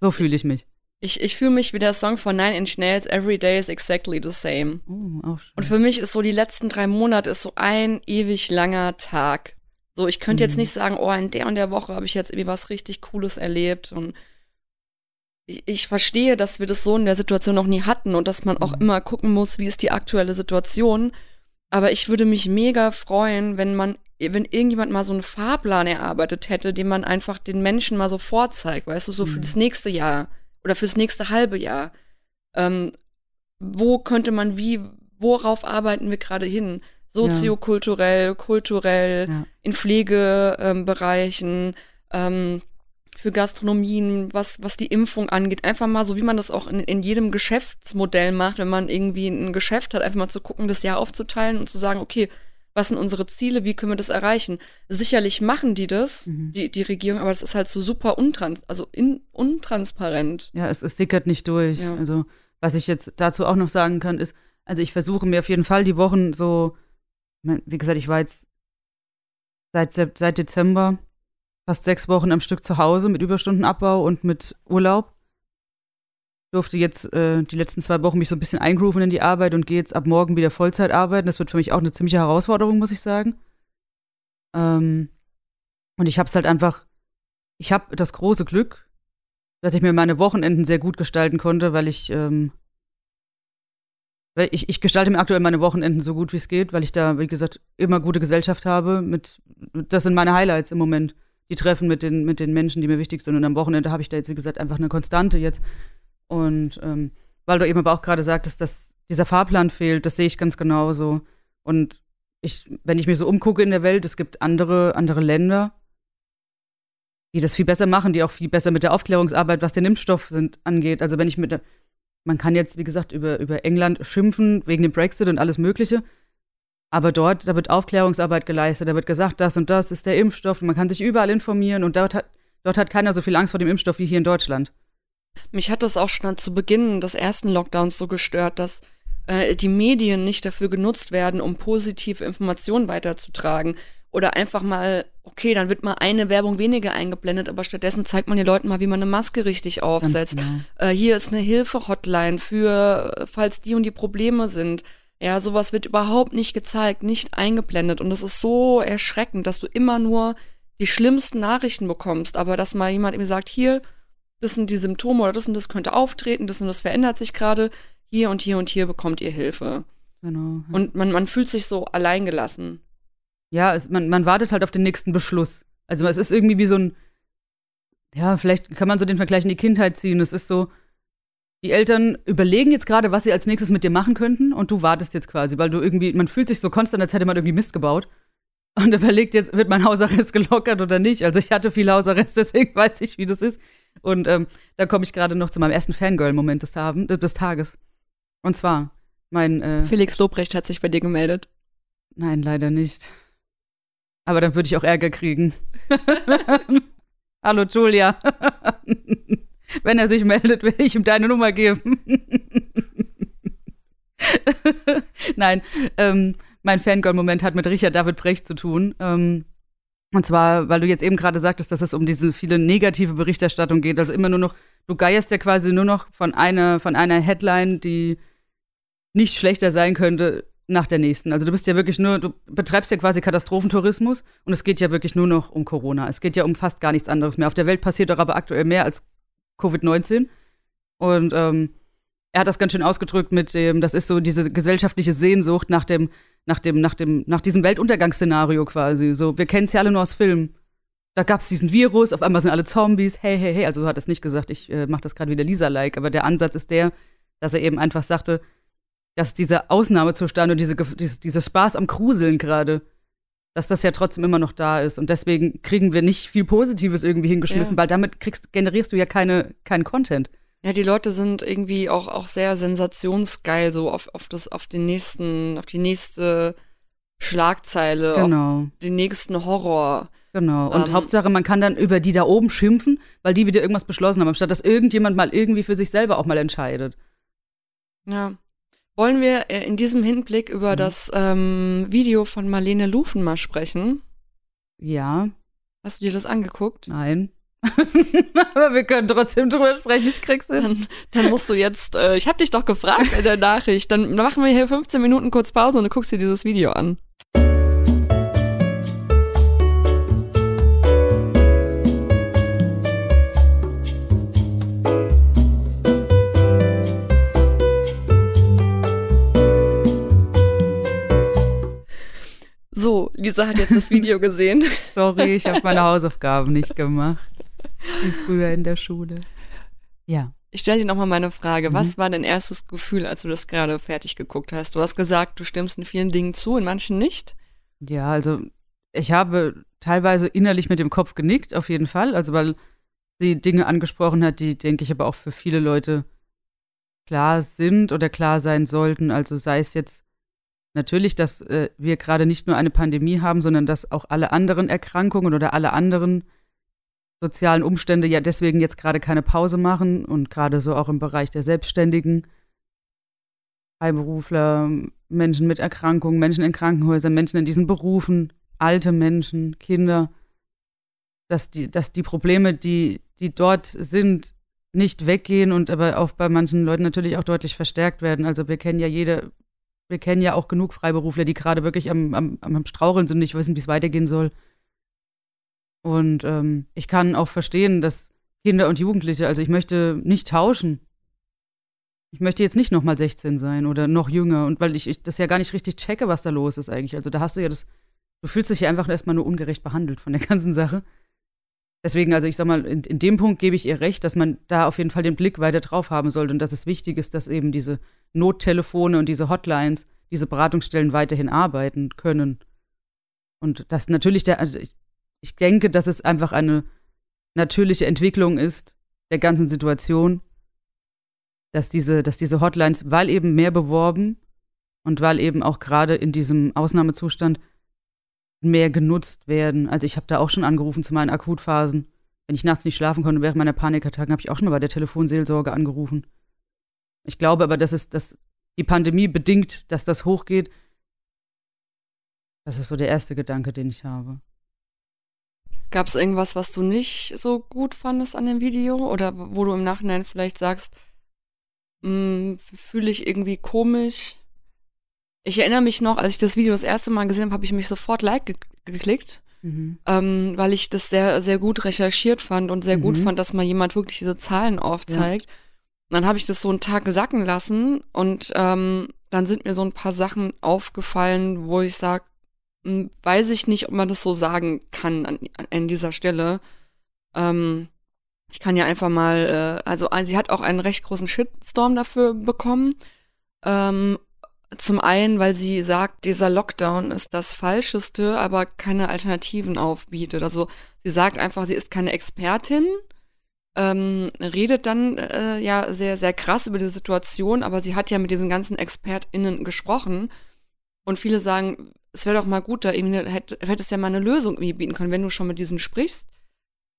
So fühle ich mich. Ich, ich fühle mich wie der Song von Nine Inch Nails, Every Day is exactly the same. Oh, auch schön. Und für mich ist so die letzten drei Monate ist so ein ewig langer Tag. So, ich könnte jetzt Mhm. nicht sagen, oh, in der und der Woche habe ich jetzt irgendwie was richtig Cooles erlebt und ich, ich verstehe, dass wir das so in der Situation noch nie hatten und dass man auch Mhm. immer gucken muss, wie ist die aktuelle Situation. Aber ich würde mich mega freuen, wenn man, wenn irgendjemand mal so einen Fahrplan erarbeitet hätte, den man einfach den Menschen mal so vorzeigt, weißt du, so für Mhm. das nächste Jahr oder fürs nächste halbe Jahr. Ähm, wo könnte man wie, worauf arbeiten wir gerade hin? Soziokulturell, kulturell, Ja. in Pflegebereichen, ähm, ähm, für Gastronomien, was, was die Impfung angeht. Einfach mal so, wie man das auch in, in jedem Geschäftsmodell macht, wenn man irgendwie ein Geschäft hat, einfach mal zu gucken, das Jahr aufzuteilen und zu sagen, okay, was sind unsere Ziele, wie können wir das erreichen? Sicherlich machen die das, Mhm. die, die Regierung, aber das ist halt so super untrans also in, untransparent. Ja, es, es sickert nicht durch. Ja. Also, was ich jetzt dazu auch noch sagen kann, ist, also ich versuche mir auf jeden Fall die Wochen so, wie gesagt, ich war jetzt seit, seit Dezember fast sechs Wochen am Stück zu Hause mit Überstundenabbau und mit Urlaub. Durfte jetzt äh, die letzten zwei Wochen mich so ein bisschen eingrooven in die Arbeit und gehe jetzt ab morgen wieder Vollzeit arbeiten. Das wird für mich auch eine ziemliche Herausforderung, muss ich sagen. Ähm, und ich habe es halt einfach, ich habe das große Glück, dass ich mir meine Wochenenden sehr gut gestalten konnte, weil ich, ähm, weil ich, ich gestalte mir aktuell meine Wochenenden so gut wie es geht, weil ich da, wie gesagt, immer gute Gesellschaft habe. Mit, das sind meine Highlights im Moment. Die Treffen mit den, mit den Menschen, die mir wichtig sind. Und am Wochenende habe ich da jetzt, wie gesagt, einfach eine Konstante jetzt. Und ähm, weil du eben aber auch gerade sagtest, dass dieser Fahrplan fehlt, das sehe ich ganz genauso. Und ich, wenn ich mir so umgucke in der Welt, es gibt andere, andere Länder, die das viel besser machen, die auch viel besser mit der Aufklärungsarbeit, was den Impfstoff sind, angeht. Also wenn ich mit der, man kann jetzt, wie gesagt, über, über England schimpfen wegen dem Brexit und alles Mögliche. Aber dort, da wird Aufklärungsarbeit geleistet, da wird gesagt, das und das ist der Impfstoff, man kann sich überall informieren und dort hat, dort hat keiner so viel Angst vor dem Impfstoff wie hier in Deutschland. Mich hat das auch schon zu Beginn des ersten Lockdowns so gestört, dass äh, die Medien nicht dafür genutzt werden, um positive Informationen weiterzutragen. Oder einfach mal, okay, dann wird mal eine Werbung weniger eingeblendet, aber stattdessen zeigt man den Leuten mal, wie man eine Maske richtig aufsetzt. genau. Äh, hier ist eine Hilfe-Hotline für, äh, falls die und die Probleme sind. Ja, sowas wird überhaupt nicht gezeigt, nicht eingeblendet. Und es ist so erschreckend, dass du immer nur die schlimmsten Nachrichten bekommst, aber dass mal jemand irgendwie sagt, hier, das sind die Symptome oder das und das könnte auftreten, das und das verändert sich gerade, hier und hier und hier bekommt ihr Hilfe. Genau. Und man, man fühlt sich so alleingelassen. Ja, es, man, man wartet halt auf den nächsten Beschluss. Also es ist irgendwie wie so ein, ja, vielleicht kann man so den Vergleich in die Kindheit ziehen. Es ist so, die Eltern überlegen jetzt gerade, was sie als nächstes mit dir machen könnten und du wartest jetzt quasi, weil du irgendwie, man fühlt sich so konstant, als hätte man irgendwie Mist gebaut. Und überlegt jetzt, wird mein Hausarrest gelockert oder nicht? Also ich hatte viel Hausarrest, deswegen weiß ich, wie das ist. Und ähm, da komme ich gerade noch zu meinem ersten Fangirl-Moment des, äh, des Tages. Und zwar, mein, äh, Felix Lobrecht hat sich bei dir gemeldet. Nein, leider nicht. Aber dann würde ich auch Ärger kriegen. Hallo Julia. Wenn er sich meldet, werde ich ihm deine Nummer geben. Nein, ähm, mein Fangirl-Moment hat mit Richard David Brecht zu tun. Ähm, und zwar, weil du jetzt eben gerade sagtest, dass es um diese viele negative Berichterstattung geht. Also immer nur noch, du geierst ja quasi nur noch von einer, von einer Headline, die nicht schlechter sein könnte, nach der nächsten. Also du bist ja wirklich nur, du betreibst ja quasi Katastrophentourismus und es geht ja wirklich nur noch um Corona. Es geht ja um fast gar nichts anderes mehr. Auf der Welt passiert doch aber aktuell mehr als Covid-19. Und ähm, er hat das ganz schön ausgedrückt mit dem, das ist so diese gesellschaftliche Sehnsucht nach dem, nach dem, nach dem, nach diesem Weltuntergangsszenario quasi. So, wir kennen es ja alle nur aus Filmen. Da gab es diesen Virus, auf einmal sind alle Zombies, hey, hey, hey. Also so hat es nicht gesagt, ich äh, mache das gerade wieder Lisa-like, aber der Ansatz ist der, dass er eben einfach sagte, dass dieser Ausnahmezustand und diese, diese, dieser Spaß am Gruseln gerade, dass das ja trotzdem immer noch da ist. Und deswegen kriegen wir nicht viel Positives irgendwie hingeschmissen, Ja. weil damit kriegst, generierst du ja keine, keinen Content. Ja, die Leute sind irgendwie auch, auch sehr sensationsgeil, so auf, auf das, auf den nächsten, auf die nächste Schlagzeile, auf Genau. den nächsten Horror. Genau. Und Ähm, Hauptsache, man kann dann über die da oben schimpfen, weil die wieder irgendwas beschlossen haben, anstatt dass irgendjemand mal irgendwie für sich selber auch mal entscheidet. Ja. Wollen wir äh, in diesem Hinblick über Mhm. das ähm, Video von Marlene Lufen mal sprechen? Ja, Hast du dir das angeguckt? nein. Aber wir können trotzdem drüber sprechen, ich krieg's hin. Dann, dann musst du jetzt, äh, ich habe dich doch gefragt in der Nachricht, dann machen wir hier 15 Minuten kurz Pause und du guckst dir dieses Video an. So, Lisa hat jetzt das Video gesehen. Sorry, ich habe meine Hausaufgaben nicht gemacht. Wie früher in der Schule. Ja. Ich stelle dir nochmal meine Frage. Mhm. Was war dein erstes Gefühl, als du das gerade fertig geguckt hast? Du hast gesagt, du stimmst in vielen Dingen zu, in manchen nicht. Ja, also ich habe teilweise innerlich mit dem Kopf genickt, auf jeden Fall. Also weil sie Dinge angesprochen hat, die, denke ich, aber auch für viele Leute klar sind oder klar sein sollten. Also sei es jetzt natürlich, dass äh, wir gerade nicht nur eine Pandemie haben, sondern dass auch alle anderen Erkrankungen oder alle anderen sozialen Umstände ja deswegen jetzt gerade keine Pause machen und gerade so auch im Bereich der Selbstständigen, Freiberufler, Menschen mit Erkrankungen, Menschen in Krankenhäusern, Menschen in diesen Berufen, alte Menschen, Kinder, dass die, dass die Probleme, die, die dort sind, nicht weggehen und aber auch bei manchen Leuten natürlich auch deutlich verstärkt werden. Also wir kennen ja jede, wir kennen ja auch genug Freiberufler, die gerade wirklich am, am, am Straucheln sind und nicht wissen, wie es weitergehen soll. Und ähm, ich kann auch verstehen, dass Kinder und Jugendliche, also ich möchte nicht tauschen. Ich möchte jetzt nicht nochmal 16 sein oder noch jünger. Und weil ich, ich das ja gar nicht richtig checke, was da los ist eigentlich. Also da hast du ja das, du fühlst dich ja einfach erstmal nur ungerecht behandelt von der ganzen Sache. Deswegen, also ich sag mal, in, in dem Punkt gebe ich ihr recht, dass man da auf jeden Fall den Blick weiter drauf haben sollte und dass es wichtig ist, dass eben diese Nottelefone und diese Hotlines, diese Beratungsstellen weiterhin arbeiten können. Und dass natürlich der, also ich, ich denke, dass es einfach eine natürliche Entwicklung ist der ganzen Situation, dass diese, dass diese Hotlines, weil eben mehr beworben und weil eben auch gerade in diesem Ausnahmezustand mehr genutzt werden. Also ich habe da auch schon angerufen zu meinen Akutphasen. Wenn ich nachts nicht schlafen konnte während meiner Panikattacken, habe ich auch schon mal bei der Telefonseelsorge angerufen. Ich glaube aber, dass es dass die Pandemie bedingt, dass das hochgeht. Das ist so der erste Gedanke, den ich habe. Gab es irgendwas, was du nicht so gut fandest an dem Video? Oder wo du im Nachhinein vielleicht sagst, fühle ich irgendwie komisch? Ich erinnere mich noch, als ich das Video das erste Mal gesehen habe, habe ich mich sofort Like ge geklickt, Mhm. ähm, weil ich das sehr, sehr gut recherchiert fand und sehr gut Mhm. fand, dass mal jemand wirklich diese Zahlen aufzeigt. Und dann habe ich das so einen Tag sacken lassen und ähm, dann sind mir so ein paar Sachen aufgefallen, wo ich sage, weiß ich nicht, ob man das so sagen kann an, an dieser Stelle. Ähm, ich kann ja einfach mal, äh, also sie hat auch einen recht großen Shitstorm dafür bekommen. Ähm, zum einen, weil sie sagt, dieser Lockdown ist das Falscheste, aber keine Alternativen aufbietet. Also sie sagt einfach, sie ist keine Expertin, ähm, redet dann äh, ja sehr, sehr krass über die Situation, aber sie hat ja mit diesen ganzen ExpertInnen gesprochen. Und viele sagen, es wäre doch mal gut, da irgendwie hätte, hättest ja mal eine Lösung irgendwie bieten können, wenn du schon mit diesen sprichst.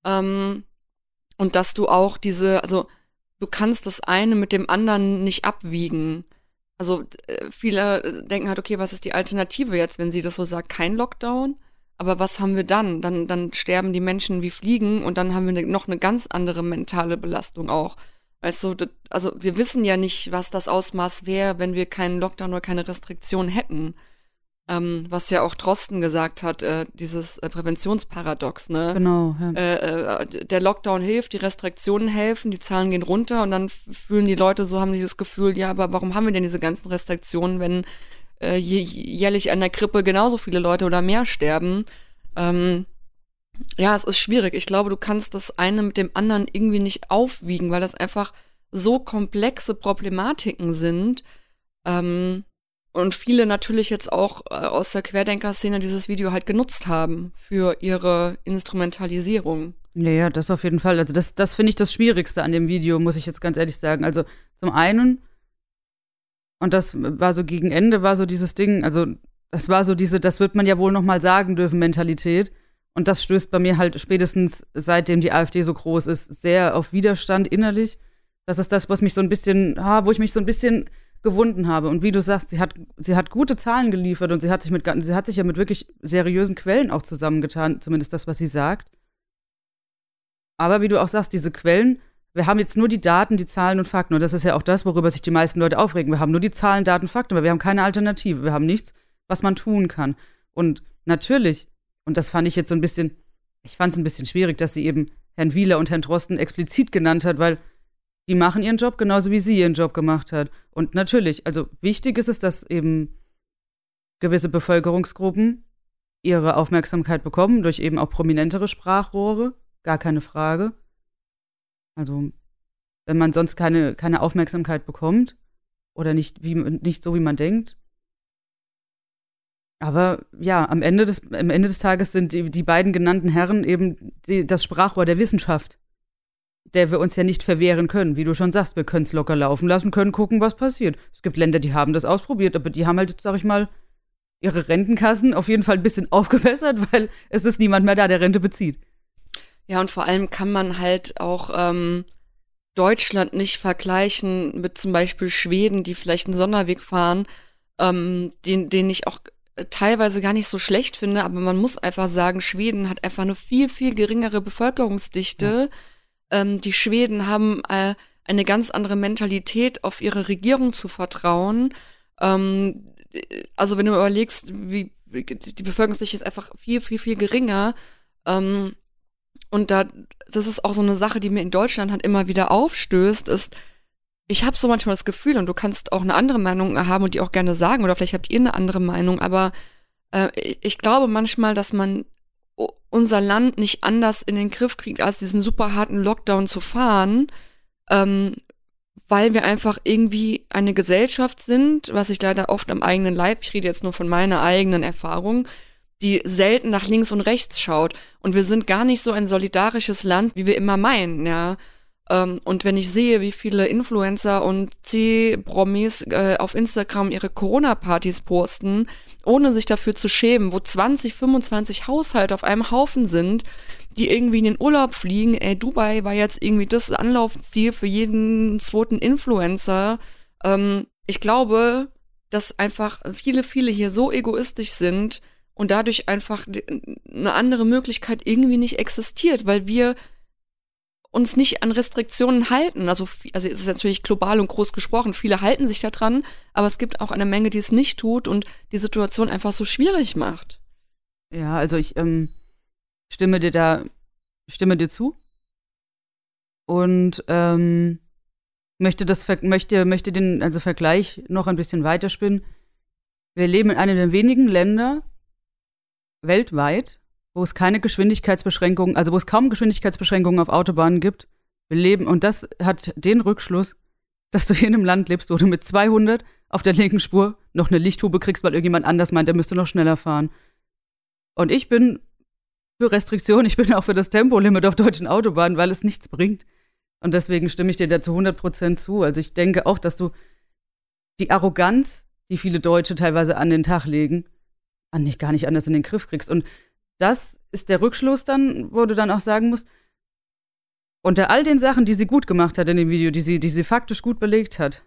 Ähm, und dass du auch diese, also du kannst das eine mit dem anderen nicht abwiegen. Also äh, viele denken halt, okay, was ist die Alternative jetzt, wenn sie das so sagt, kein Lockdown? Aber was haben wir dann? Dann, dann sterben die Menschen wie Fliegen und dann haben wir ne, noch eine ganz andere mentale Belastung auch. Weißt du, das, also wir wissen ja nicht, was das Ausmaß wäre, wenn wir keinen Lockdown oder keine Restriktion hätten. Ähm, was ja auch Drosten gesagt hat, äh, dieses äh, Präventionsparadox, ne? Genau, ja. Äh, äh, der Lockdown hilft, die Restriktionen helfen, die Zahlen gehen runter und dann fühlen die Leute so, haben dieses Gefühl, ja, aber warum haben wir denn diese ganzen Restriktionen, wenn äh, jährlich an der Grippe genauso viele Leute oder mehr sterben. Ähm, ja, es ist schwierig. Ich glaube, du kannst das eine mit dem anderen irgendwie nicht aufwiegen, weil das einfach so komplexe Problematiken sind. Ähm, und viele natürlich jetzt auch äh, aus der Querdenker-Szene dieses Video halt genutzt haben für ihre Instrumentalisierung. Ja, ja, das auf jeden Fall. Also das, das finde ich das Schwierigste an dem Video, muss ich jetzt ganz ehrlich sagen. Also zum einen, und das war so gegen Ende, war so dieses Ding, also das war so diese, das wird man ja wohl noch mal sagen dürfen, Mentalität. Und das stößt bei mir halt spätestens, seitdem die AfD so groß ist, sehr auf Widerstand innerlich. Das ist das, was mich so ein bisschen, ah, wo ich mich so ein bisschen gewunden habe. Und wie du sagst, sie hat, sie hat gute Zahlen geliefert und sie hat sich mit, sie hat sich ja mit wirklich seriösen Quellen auch zusammengetan, zumindest das, was sie sagt. Aber wie du auch sagst, diese Quellen, wir haben jetzt nur die Daten, die Zahlen und Fakten. Und das ist ja auch das, worüber sich die meisten Leute aufregen. Wir haben nur die Zahlen, Daten, Fakten, aber wir haben keine Alternative. Wir haben nichts, was man tun kann. Und natürlich, und das fand ich jetzt so ein bisschen, ich fand es ein bisschen schwierig, dass sie eben Herrn Wieler und Herrn Drosten explizit genannt hat, weil die machen ihren Job genauso wie sie ihren Job gemacht hat. Und natürlich, also wichtig ist es, dass eben gewisse Bevölkerungsgruppen ihre Aufmerksamkeit bekommen, durch eben auch prominentere Sprachrohre, gar keine Frage. Also, wenn man sonst keine, keine Aufmerksamkeit bekommt oder nicht, wie, nicht so, wie man denkt. Aber ja, am Ende des, am Ende des Tages sind die, die beiden genannten Herren eben die, das Sprachrohr der Wissenschaft der wir uns ja nicht verwehren können. Wie du schon sagst, wir können es locker laufen lassen, können gucken, was passiert. Es gibt Länder, die haben das ausprobiert, aber die haben halt, sag ich mal, ihre Rentenkassen auf jeden Fall ein bisschen aufgebessert, weil es ist niemand mehr da, der Rente bezieht. Ja, und vor allem kann man halt auch ähm, Deutschland nicht vergleichen mit zum Beispiel Schweden, die vielleicht einen Sonderweg fahren, ähm, den, den ich auch teilweise gar nicht so schlecht finde, aber man muss einfach sagen, Schweden hat einfach eine viel, viel geringere Bevölkerungsdichte. Ja ähm, die Schweden haben äh, eine ganz andere Mentalität, auf ihre Regierung zu vertrauen. Ähm, also wenn du überlegst, wie die Bevölkerungsdichte ist einfach viel, viel, viel geringer. Ähm, und da, das ist auch so eine Sache, die mir in Deutschland halt immer wieder aufstößt, ist, ich habe so manchmal das Gefühl, und du kannst auch eine andere Meinung haben und die auch gerne sagen, oder vielleicht habt ihr eine andere Meinung, aber äh, ich glaube manchmal, dass man unser Land nicht anders in den Griff kriegt, als diesen super harten Lockdown zu fahren, ähm, weil wir einfach irgendwie eine Gesellschaft sind, was ich leider oft am eigenen Leib, ich rede jetzt nur von meiner eigenen Erfahrung, die selten nach links und rechts schaut. Und wir sind gar nicht so ein solidarisches Land, wie wir immer meinen, ja. Ähm, und wenn ich sehe, wie viele Influencer und C-Promis äh, auf Instagram ihre Corona-Partys posten, ohne sich dafür zu schämen, wo 20, 25 Haushalte auf einem Haufen sind, die irgendwie in den Urlaub fliegen. Ey, Dubai war jetzt irgendwie das Anlaufziel für jeden zweiten Influencer. Ähm, ich glaube, dass einfach viele, viele hier so egoistisch sind und dadurch einfach eine andere Möglichkeit irgendwie nicht existiert, weil wir uns nicht an Restriktionen halten. Also, also es ist natürlich global und groß gesprochen. Viele halten sich da dran, aber es gibt auch eine Menge, die es nicht tut und die Situation einfach so schwierig macht. Ja, also ich ähm, stimme dir da, stimme dir zu und ähm, möchte das möchte möchte den also Vergleich noch ein bisschen weiterspinnen. Wir leben in einem der wenigen Länder weltweit, wo es keine Geschwindigkeitsbeschränkungen, also wo es kaum Geschwindigkeitsbeschränkungen auf Autobahnen gibt. Wir leben, und das hat den Rückschluss, dass du hier in einem Land lebst, wo du mit 200 auf der linken Spur noch eine Lichthube kriegst, weil irgendjemand anders meint, der müsste noch schneller fahren. Und ich bin für Restriktionen, ich bin auch für das Tempolimit auf deutschen Autobahnen, weil es nichts bringt. Und deswegen stimme ich dir da zu 100 Prozent zu. Also ich denke auch, dass du die Arroganz, die viele Deutsche teilweise an den Tag legen, an nicht gar nicht anders in den Griff kriegst. Und das ist der Rückschluss dann, wo du dann auch sagen musst, unter all den Sachen, die sie gut gemacht hat in dem Video, die sie, die sie faktisch gut belegt hat,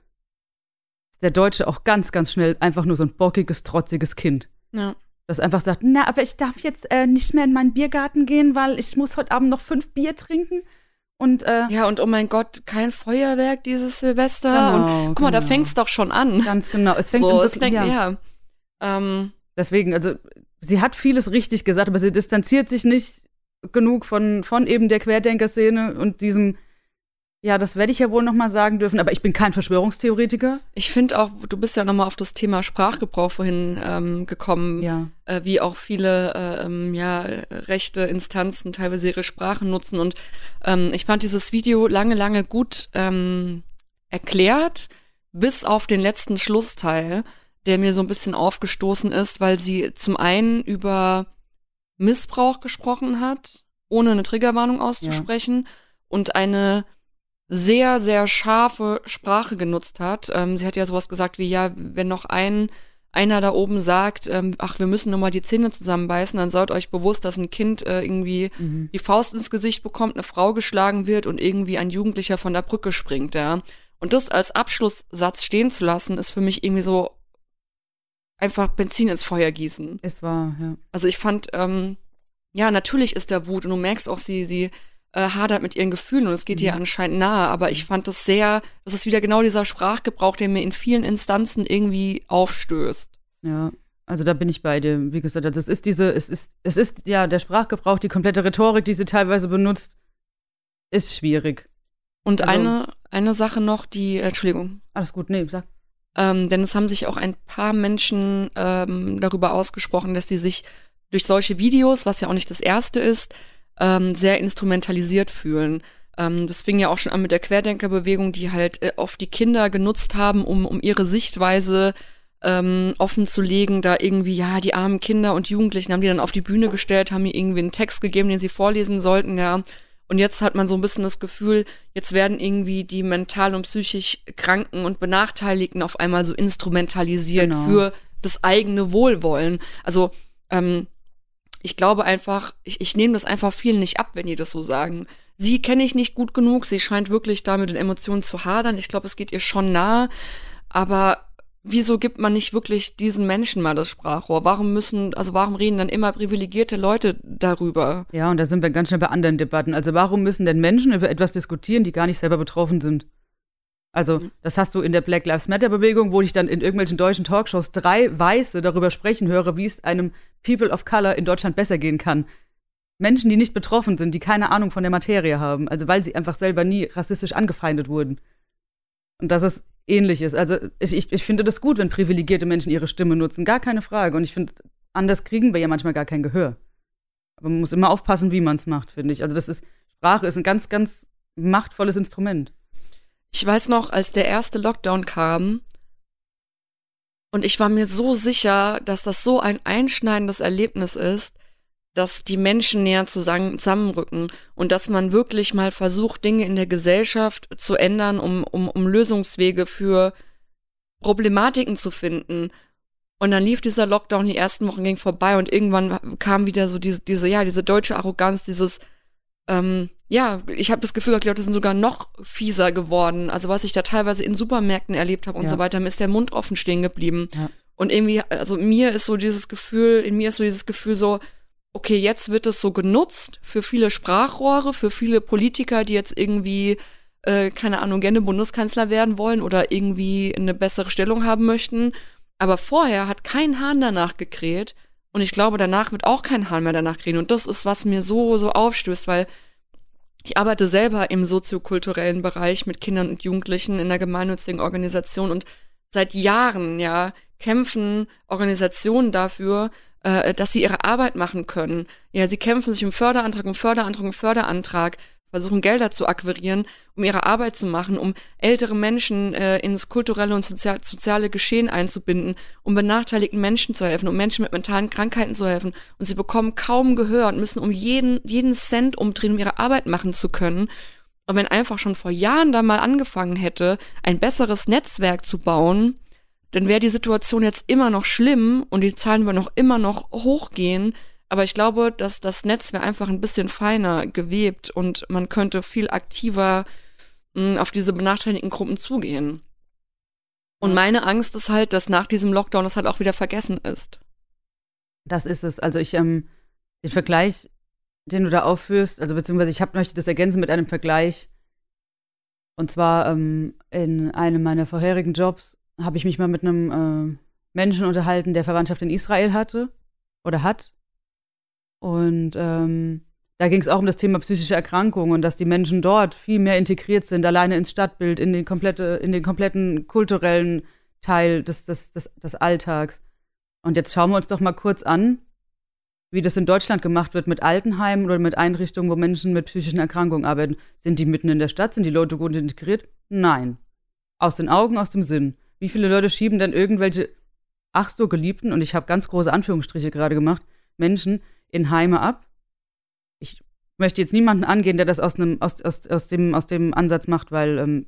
ist der Deutsche auch ganz, ganz schnell einfach nur so ein bockiges, trotziges Kind. Ja. Das einfach sagt, na, aber ich darf jetzt äh, nicht mehr in meinen Biergarten gehen, weil ich muss heute Abend noch fünf Bier trinken. Und, äh, ja, und oh mein Gott, kein Feuerwerk dieses Silvester. Genau, und guck mal, da genau. fängt es doch schon an. Ganz genau. Es fängt so es fängt, ja. ja. Ähm, Deswegen, also sie hat vieles richtig gesagt, aber sie distanziert sich nicht genug von, von eben der Querdenker-Szene und diesem, Ja, das werde ich ja wohl noch mal sagen dürfen, aber ich bin kein Verschwörungstheoretiker. Ich finde auch, du bist ja nochmal auf das Thema Sprachgebrauch vorhin ähm, gekommen, Ja. äh, wie auch viele äh, ähm, ja, rechte Instanzen teilweise ihre Sprachen nutzen. Und ähm, ich fand dieses Video lange, lange gut ähm, erklärt, bis auf den letzten Schlussteil, der mir so ein bisschen aufgestoßen ist, weil sie zum einen über Missbrauch gesprochen hat, ohne eine Triggerwarnung auszusprechen, und eine sehr, sehr scharfe Sprache genutzt hat. Ähm, sie hat ja sowas gesagt wie, ja, wenn noch ein einer da oben sagt, ähm, ach, wir müssen nur mal die Zähne zusammenbeißen, dann seid euch bewusst, dass ein Kind äh, irgendwie Mhm. die Faust ins Gesicht bekommt, eine Frau geschlagen wird und irgendwie ein Jugendlicher von der Brücke springt, ja. Und das als Abschlusssatz stehen zu lassen, ist für mich irgendwie so einfach Benzin ins Feuer gießen. Es war, ja. Also ich fand, ähm, ja, natürlich ist da Wut und du merkst auch, sie, sie äh, hadert mit ihren Gefühlen und es geht ihr Mhm. anscheinend nahe, aber ich fand das sehr, das ist wieder genau dieser Sprachgebrauch, der mir in vielen Instanzen irgendwie aufstößt. Ja, also da bin ich bei dir. Wie gesagt, es ist diese, es ist, es ist ja der Sprachgebrauch, die komplette Rhetorik, die sie teilweise benutzt, ist schwierig. Und Also- eine, eine Sache noch, die, äh, Entschuldigung, Alles gut, nee, sag. Ähm, denn es haben sich auch ein paar Menschen ähm, darüber ausgesprochen, dass sie sich durch solche Videos, was ja auch nicht das erste ist, ähm, sehr instrumentalisiert fühlen. Ähm, das fing ja auch schon an mit der Querdenkerbewegung, die halt äh, oft die Kinder genutzt haben, um, um ihre Sichtweise ähm, offen zu legen, da irgendwie, ja, die armen Kinder und Jugendlichen haben die dann auf die Bühne gestellt, haben mir irgendwie einen Text gegeben, den sie vorlesen sollten, ja. Und jetzt hat man so ein bisschen das Gefühl, jetzt werden irgendwie die mental und psychisch Kranken und Benachteiligten auf einmal so instrumentalisiert Genau. für das eigene Wohlwollen. Also, ähm, ich glaube einfach, ich, ich nehme das einfach vielen nicht ab, wenn die das so sagen. Sie kenne ich nicht gut genug, sie scheint wirklich da mit den Emotionen zu hadern. Ich glaube, es geht ihr schon nahe. Aber wieso gibt man nicht wirklich diesen Menschen mal das Sprachrohr? Warum müssen, also warum reden dann immer privilegierte Leute darüber? Ja, und da sind wir ganz schnell bei anderen Debatten. Also warum müssen denn Menschen über etwas diskutieren, die gar nicht selber betroffen sind? Also, Mhm. das hast du in der Black Lives Matter Bewegung, wo ich dann in irgendwelchen deutschen Talkshows drei Weiße darüber sprechen höre, wie es einem People of Color in Deutschland besser gehen kann. Menschen, die nicht betroffen sind, die keine Ahnung von der Materie haben, also weil sie einfach selber nie rassistisch angefeindet wurden. Und dass es ähnlich ist. Also ich, ich, ich finde das gut, wenn privilegierte Menschen ihre Stimme nutzen, gar keine Frage. Und ich finde, anders kriegen wir ja manchmal gar kein Gehör. Aber man muss immer aufpassen, wie man es macht, finde ich. Also das ist, Sprache ist ein ganz, ganz machtvolles Instrument. Ich weiß noch, als der erste Lockdown kam, und ich war mir so sicher, dass das so ein einschneidendes Erlebnis ist, dass die Menschen näher zusammen, zusammenrücken und dass man wirklich mal versucht, Dinge in der Gesellschaft zu ändern, um, um, um Lösungswege für Problematiken zu finden. Und dann lief dieser Lockdown, die ersten Wochen ging vorbei und irgendwann kam wieder so diese, diese, ja, diese deutsche Arroganz, dieses, ähm, ja, ich habe das Gefühl, die Leute sind sogar noch fieser geworden. Also was ich da teilweise in Supermärkten erlebt habe und Ja. so weiter, mir ist der Mund offen stehen geblieben. Ja. Und irgendwie, also mir ist so dieses Gefühl, in mir ist so dieses Gefühl so, okay, jetzt wird es so genutzt für viele Sprachrohre, für viele Politiker, die jetzt irgendwie, äh, keine Ahnung, gerne Bundeskanzler werden wollen oder irgendwie eine bessere Stellung haben möchten. Aber vorher hat kein Hahn danach gekräht. Und ich glaube, danach wird auch kein Hahn mehr danach krähen. Und das ist, was mir so, so aufstößt, weil ich arbeite selber im soziokulturellen Bereich mit Kindern und Jugendlichen in einer gemeinnützigen Organisation und seit Jahren, ja, kämpfen Organisationen dafür, äh, dass sie ihre Arbeit machen können. Ja, sie kämpfen sich um Förderantrag, um Förderantrag, um Förderantrag, versuchen Gelder zu akquirieren, um ihre Arbeit zu machen, um ältere Menschen äh, ins kulturelle und sozial soziale Geschehen einzubinden, um benachteiligten Menschen zu helfen, um Menschen mit mentalen Krankheiten zu helfen. Und sie bekommen kaum Gehör und müssen um jeden, jeden Cent umdrehen, um ihre Arbeit machen zu können. Und wenn einfach schon vor Jahren da mal angefangen hätte, ein besseres Netzwerk zu bauen, dann wäre die Situation jetzt immer noch schlimm und die Zahlen würden noch immer noch hochgehen. Aber ich glaube, dass das Netz wäre einfach ein bisschen feiner gewebt und man könnte viel aktiver mh, auf diese benachteiligten Gruppen zugehen. Und meine Angst ist halt, dass nach diesem Lockdown das halt auch wieder vergessen ist. Das ist es. Also ich, ähm, den Vergleich, den du da aufführst, also beziehungsweise ich hab, möchte das ergänzen mit einem Vergleich. Und zwar ähm, in einem meiner vorherigen Jobs habe ich mich mal mit einem äh, Menschen unterhalten, der Verwandtschaft in Israel hatte oder hat. Und ähm, da ging es auch um das Thema psychische Erkrankungen und dass die Menschen dort viel mehr integriert sind, alleine ins Stadtbild, in den, komplette, in den kompletten kulturellen Teil des, des, des, des Alltags. Und jetzt schauen wir uns doch mal kurz an, wie das in Deutschland gemacht wird mit Altenheimen oder mit Einrichtungen, wo Menschen mit psychischen Erkrankungen arbeiten. Sind die mitten in der Stadt? Sind die Leute gut integriert? Nein. Aus den Augen, aus dem Sinn. Wie viele Leute schieben denn irgendwelche, ach so geliebten, und ich habe ganz große Anführungsstriche gerade gemacht, Menschen in Heime ab? Ich möchte jetzt niemanden angehen, der das aus, einem, aus, aus, aus, dem, aus dem Ansatz macht, weil ähm,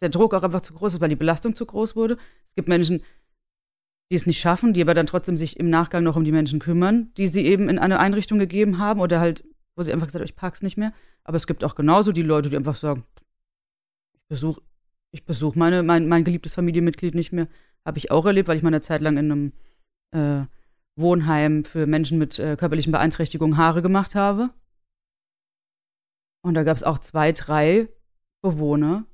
der Druck auch einfach zu groß ist, weil die Belastung zu groß wurde. Es gibt Menschen, die es nicht schaffen, die aber dann trotzdem sich im Nachgang noch um die Menschen kümmern, die sie eben in eine Einrichtung gegeben haben oder halt, wo sie einfach gesagt haben, ich pack's nicht mehr. Aber es gibt auch genauso die Leute, die einfach sagen, ich besuche ich besuch meine, mein, mein geliebtes Familienmitglied nicht mehr. Habe ich auch erlebt, weil ich mal eine Zeit lang in einem äh, Wohnheim für Menschen mit äh, körperlichen Beeinträchtigungen Haare gemacht habe. Und da gab es auch zwei, drei Bewohner,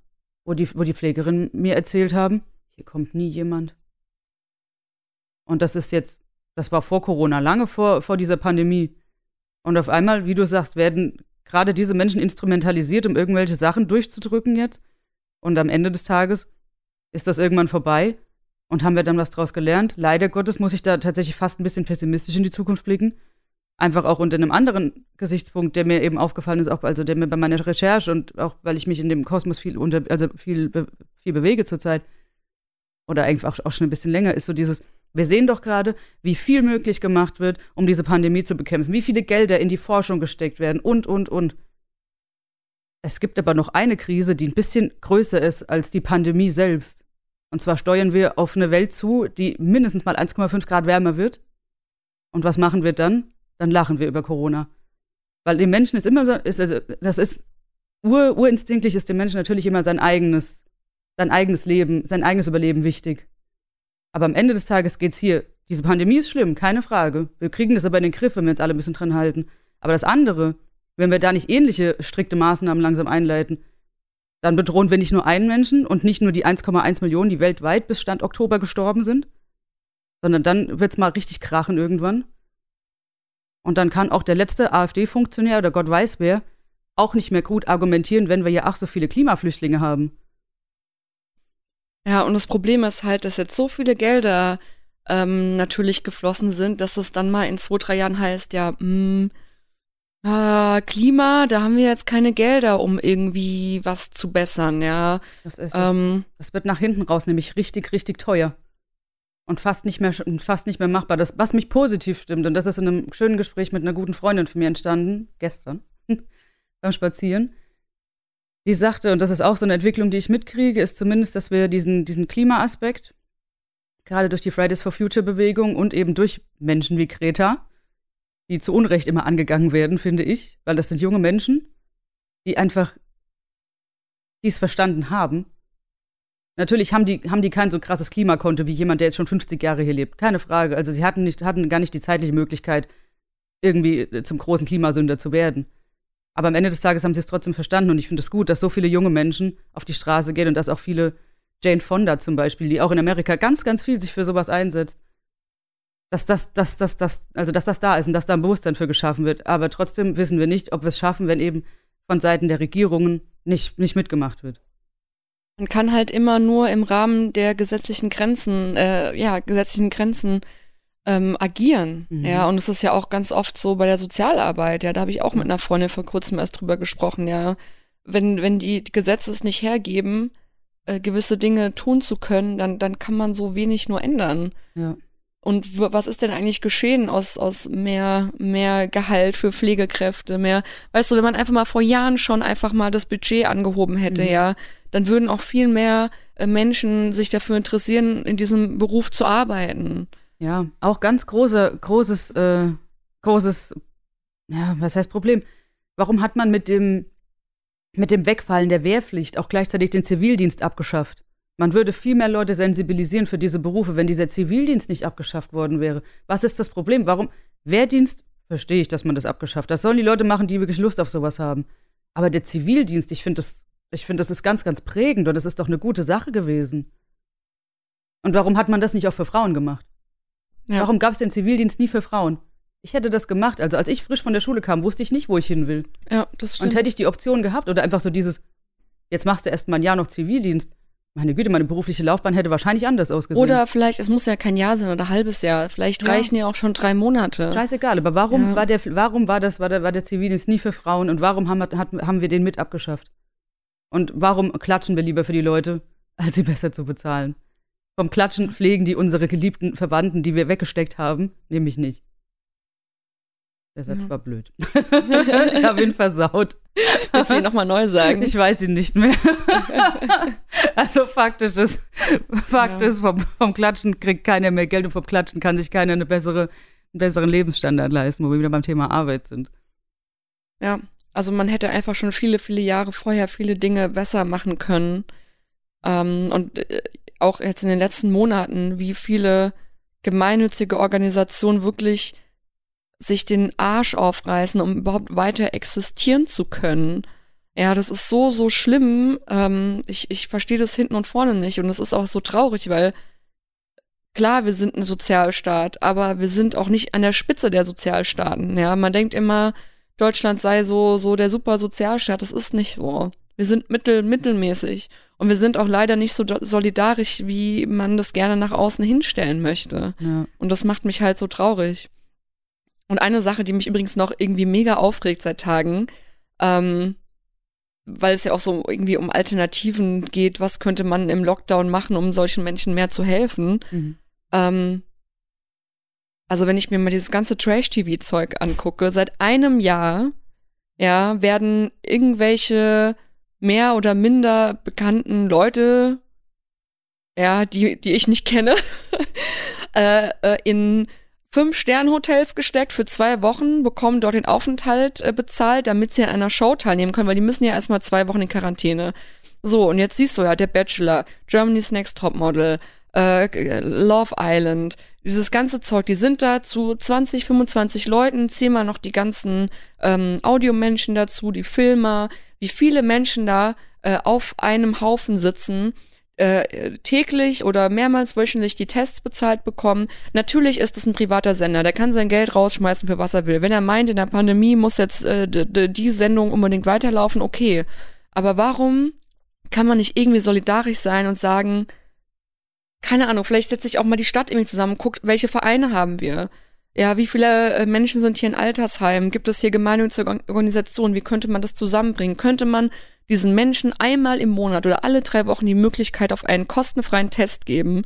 wo die, wo die Pflegerinnen mir erzählt haben, hier kommt nie jemand. Und das ist jetzt, das war vor Corona, lange vor, vor dieser Pandemie. Und auf einmal, wie du sagst, werden gerade diese Menschen instrumentalisiert, um irgendwelche Sachen durchzudrücken jetzt. Und am Ende des Tages ist das irgendwann vorbei. Und haben wir dann was draus gelernt? Leider Gottes muss ich da tatsächlich fast ein bisschen pessimistisch in die Zukunft blicken. Einfach auch unter einem anderen Gesichtspunkt, der mir eben aufgefallen ist, auch also der mir bei meiner Recherche und auch weil ich mich in dem Kosmos viel unter, also viel, viel bewege zurzeit oder eigentlich auch, auch schon ein bisschen länger, ist so dieses, wir sehen doch gerade, wie viel möglich gemacht wird, um diese Pandemie zu bekämpfen, wie viele Gelder in die Forschung gesteckt werden und, und, und. Es gibt aber noch eine Krise, die ein bisschen größer ist als die Pandemie selbst. Und zwar steuern wir auf eine Welt zu, die mindestens mal 1,5 Grad wärmer wird. Und was machen wir dann? Dann lachen wir über Corona. Weil dem Menschen ist immer so, ist also, das ist ur, urinstinktiv ist dem Menschen natürlich immer sein eigenes, sein eigenes Leben, sein eigenes Überleben wichtig. Aber am Ende des Tages geht's hier. Diese Pandemie ist schlimm, keine Frage. Wir kriegen das aber in den Griff, wenn wir uns alle ein bisschen dran halten. Aber das andere, wenn wir da nicht ähnliche strikte Maßnahmen langsam einleiten, dann bedrohen wir nicht nur einen Menschen und nicht nur die 1,1 Millionen, die weltweit bis Stand Oktober gestorben sind, sondern dann wird's mal richtig krachen irgendwann. Und dann kann auch der letzte AfD-Funktionär oder Gott weiß wer auch nicht mehr gut argumentieren, wenn wir ja ach so viele Klimaflüchtlinge haben. Ja, und das Problem ist halt, dass jetzt so viele Gelder ähm, natürlich geflossen sind, dass es dann mal in zwei, drei Jahren heißt, ja, mh, äh, Klima, da haben wir jetzt keine Gelder, um irgendwie was zu bessern, ja. Das ist Ähm, es. Das wird nach hinten raus nämlich richtig, richtig teuer. Und fast nicht mehr, fast nicht mehr machbar. Das, was mich positiv stimmt, und das ist in einem schönen Gespräch mit einer guten Freundin von mir entstanden, gestern, beim Spazieren. Die sagte, und das ist auch so eine Entwicklung, die ich mitkriege, ist zumindest, dass wir diesen, diesen Klimaaspekt, gerade durch die Fridays for Future Bewegung und eben durch Menschen wie Greta, die zu Unrecht immer angegangen werden, finde ich, weil das sind junge Menschen, die einfach dies verstanden haben. Natürlich haben die, haben die kein so krasses Klimakonto wie jemand, der jetzt schon 50 Jahre hier lebt. Keine Frage. Also sie hatten, nicht, hatten gar nicht die zeitliche Möglichkeit, irgendwie äh, zum großen Klimasünder zu werden. Aber am Ende des Tages haben sie es trotzdem verstanden und ich finde es gut, dass so viele junge Menschen auf die Straße gehen und dass auch viele, Jane Fonda zum Beispiel, die auch in Amerika ganz, ganz viel sich für sowas einsetzt, dass das, dass, dass, dass, also dass das da ist und dass da ein Bewusstsein für geschaffen wird. Aber trotzdem wissen wir nicht, ob wir es schaffen, wenn eben von Seiten der Regierungen nicht, nicht mitgemacht wird. man kann halt immer nur im Rahmen der gesetzlichen Grenzen, äh, ja, gesetzlichen Grenzen ähm, agieren. Mhm. Ja, und es ist ja auch ganz oft so bei der Sozialarbeit, ja, da habe ich auch mit einer Freundin vor kurzem erst drüber gesprochen, ja. Wenn, wenn die Gesetze es nicht hergeben, äh, gewisse Dinge tun zu können, dann, dann kann man so wenig nur ändern. Ja. Und was ist denn eigentlich geschehen aus, aus mehr, mehr Gehalt für Pflegekräfte, mehr, weißt du, wenn man einfach mal vor Jahren schon einfach mal das Budget angehoben hätte, Mhm. ja, dann würden auch viel mehr äh, Menschen sich dafür interessieren, in diesem Beruf zu arbeiten. Ja, auch ganz große, großes, äh, großes, ja, was heißt Problem? Warum hat man mit dem, mit dem Wegfallen der Wehrpflicht auch gleichzeitig den Zivildienst abgeschafft? Man würde viel mehr Leute sensibilisieren für diese Berufe, wenn dieser Zivildienst nicht abgeschafft worden wäre. Was ist das Problem? Warum? Wehrdienst, verstehe ich, dass man das abgeschafft hat. Das sollen die Leute machen, die wirklich Lust auf sowas haben. Aber der Zivildienst, ich finde das, ich finde, das ist ganz, ganz prägend und das ist doch eine gute Sache gewesen. Und warum hat man das nicht auch für Frauen gemacht? Ja. Warum gab es den Zivildienst nie für Frauen? Ich hätte das gemacht. Also als ich frisch von der Schule kam, wusste ich nicht, wo ich hin will. Ja, das stimmt. Und hätte ich die Option gehabt oder einfach so dieses, jetzt machst du erst mal ein Jahr noch Zivildienst. Meine Güte, meine berufliche Laufbahn hätte wahrscheinlich anders ausgesehen. oder vielleicht, es muss ja kein Jahr sein oder ein halbes Jahr. Vielleicht Ja. reichen ja auch schon drei Monate. Scheißegal, aber warum Ja. war der, warum war das, war der, war der Zivildienst nie für Frauen und warum haben, hat, haben wir den mit abgeschafft? Und warum klatschen wir lieber für die Leute, als sie besser zu bezahlen? Vom Klatschen pflegen die unsere geliebten Verwandten, die wir weggesteckt haben, nämlich nicht. Der Satz Ja. war blöd. ich habe ihn versaut. Willst du ihn nochmal neu sagen? Ich weiß ihn nicht mehr. also faktisch ist, Fakt Ja. ist, vom, vom Klatschen kriegt keiner mehr Geld und vom Klatschen kann sich keiner eine bessere, einen besseren Lebensstandard leisten, wo wir wieder beim Thema Arbeit sind. Ja, also man hätte einfach schon viele, viele Jahre vorher viele Dinge besser machen können. Ähm, und äh, auch jetzt in den letzten Monaten, wie viele gemeinnützige Organisationen wirklich sich den Arsch aufreißen, um überhaupt weiter existieren zu können. Ja, das ist so, so schlimm. Ähm, ich ich verstehe das hinten und vorne nicht. Und es ist auch so traurig, weil klar, wir sind ein Sozialstaat, aber wir sind auch nicht an der Spitze der Sozialstaaten. Ja, man denkt immer, Deutschland sei so, so der super Sozialstaat. Das ist nicht so. Wir sind mittel, mittelmäßig. Und wir sind auch leider nicht so solidarisch, wie man das gerne nach außen hinstellen möchte. Ja. Und das macht mich halt so traurig. Und eine Sache, die mich übrigens noch irgendwie mega aufregt seit Tagen, ähm, weil es ja auch so irgendwie um Alternativen geht, was könnte man im Lockdown machen, um solchen Menschen mehr zu helfen. Mhm. Ähm, also wenn ich mir mal dieses ganze Trash-TV-Zeug angucke, seit einem Jahr, ja, werden irgendwelche mehr oder minder bekannten Leute, ja, die, die ich nicht kenne, äh, äh, in Fünf-Sterne-Hotels gesteckt für zwei Wochen, bekommen dort den Aufenthalt äh, bezahlt, damit sie an einer Show teilnehmen können, weil die müssen ja erstmal zwei Wochen in Quarantäne. So, und jetzt siehst du ja, der Bachelor, Germany's Next Topmodel, äh, Love Island, dieses ganze Zeug, die sind da zu 20, 25 Leuten, zähl mal noch die ganzen ähm, Audiomenschen dazu, die Filmer, wie viele Menschen da äh, auf einem Haufen sitzen, äh, täglich oder mehrmals wöchentlich die Tests bezahlt bekommen. Natürlich ist es ein privater Sender, der kann sein Geld rausschmeißen für was er will. Wenn er meint, in der Pandemie muss jetzt äh, die Sendung unbedingt weiterlaufen, okay. Aber warum kann man nicht irgendwie solidarisch sein und sagen, keine Ahnung, vielleicht setzt sich auch mal die Stadt irgendwie zusammen, guckt, welche Vereine haben wir? Ja, wie viele äh, Menschen sind hier in Altersheimen? Gibt es hier gemeinnützige Organ- Organisationen? Wie könnte man das zusammenbringen? Könnte man diesen Menschen einmal im Monat oder alle drei Wochen die Möglichkeit auf einen kostenfreien Test geben,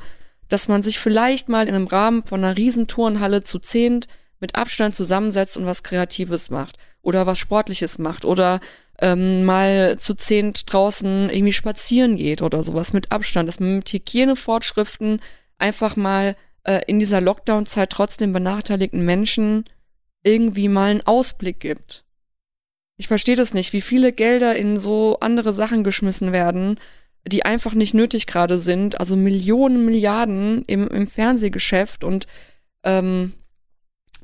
dass man sich vielleicht mal in einem Rahmen von einer riesen Turnhalle zu zehnt mit Abstand zusammensetzt und was Kreatives macht oder was Sportliches macht oder ähm, mal zu zehnt draußen irgendwie spazieren geht oder sowas mit Abstand, dass man mit Hygienefortschriften einfach mal äh, in dieser Lockdown-Zeit trotzdem benachteiligten Menschen irgendwie mal einen Ausblick gibt. Ich verstehe das nicht, wie viele Gelder in so andere Sachen geschmissen werden, die einfach nicht nötig gerade sind. Also Millionen, Milliarden im, im Fernsehgeschäft und ähm,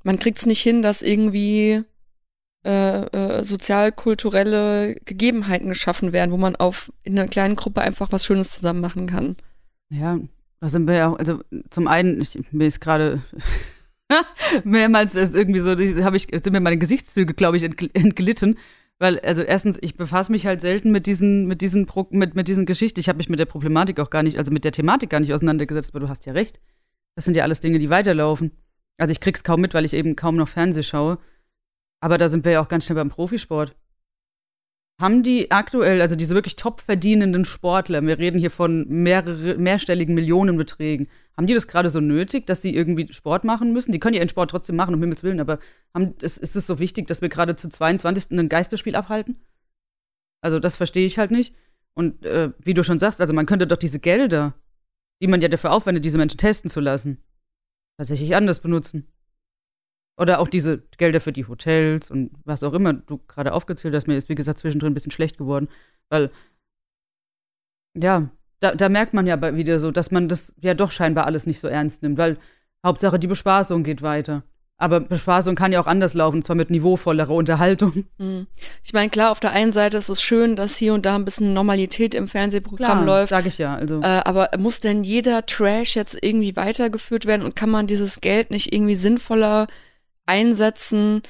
man kriegt es nicht hin, dass irgendwie äh, äh, sozialkulturelle Gegebenheiten geschaffen werden, wo man auf in einer kleinen Gruppe einfach was Schönes zusammen machen kann. Ja, da sind wir ja auch, also zum einen, ich, mir ist gerade mehrmals irgendwie so, habe ich, sind mir meine Gesichtszüge, glaube ich, entgl- entglitten. Weil, also erstens, ich befasse mich halt selten mit diesen, mit diesen, Pro mit, mit diesen Geschichten. Ich habe mich mit der Problematik auch gar nicht, also mit der Thematik gar nicht auseinandergesetzt, aber du hast ja recht. Das sind ja alles Dinge, die weiterlaufen. Also ich krieg's kaum mit, weil ich eben kaum noch Fernseh schaue. Aber da sind wir ja auch ganz schnell beim Profisport. Haben die aktuell, also diese wirklich top verdienenden Sportler, wir reden hier von mehrere, mehrstelligen Millionenbeträgen, haben die das gerade so nötig, dass sie irgendwie Sport machen müssen? Die können ja ihren Sport trotzdem machen, um Himmels Willen, aber haben, ist, ist es so wichtig, dass wir gerade zu 22. ein Geisterspiel abhalten? Also das verstehe ich halt nicht. Und äh, wie du schon sagst, also man könnte doch diese Gelder, die man ja dafür aufwendet, diese Menschen testen zu lassen, tatsächlich anders benutzen. Oder auch diese Gelder für die Hotels und was auch immer du gerade aufgezählt hast. Mir ist, wie gesagt, zwischendrin ein bisschen schlecht geworden. Weil, ja, da, da merkt man ja wieder so, dass man das ja doch scheinbar alles nicht so ernst nimmt. Weil Hauptsache die Bespaßung geht weiter. Aber Bespaßung kann ja auch anders laufen, zwar mit niveauvollerer Unterhaltung. Hm. Ich meine, klar, auf der einen Seite ist es schön, dass hier und da ein bisschen Normalität im Fernsehprogramm läuft. Sag ich ja. Also, Äh, aber muss denn jeder Trash jetzt irgendwie weitergeführt werden und kann man dieses Geld nicht irgendwie sinnvoller einsetzen.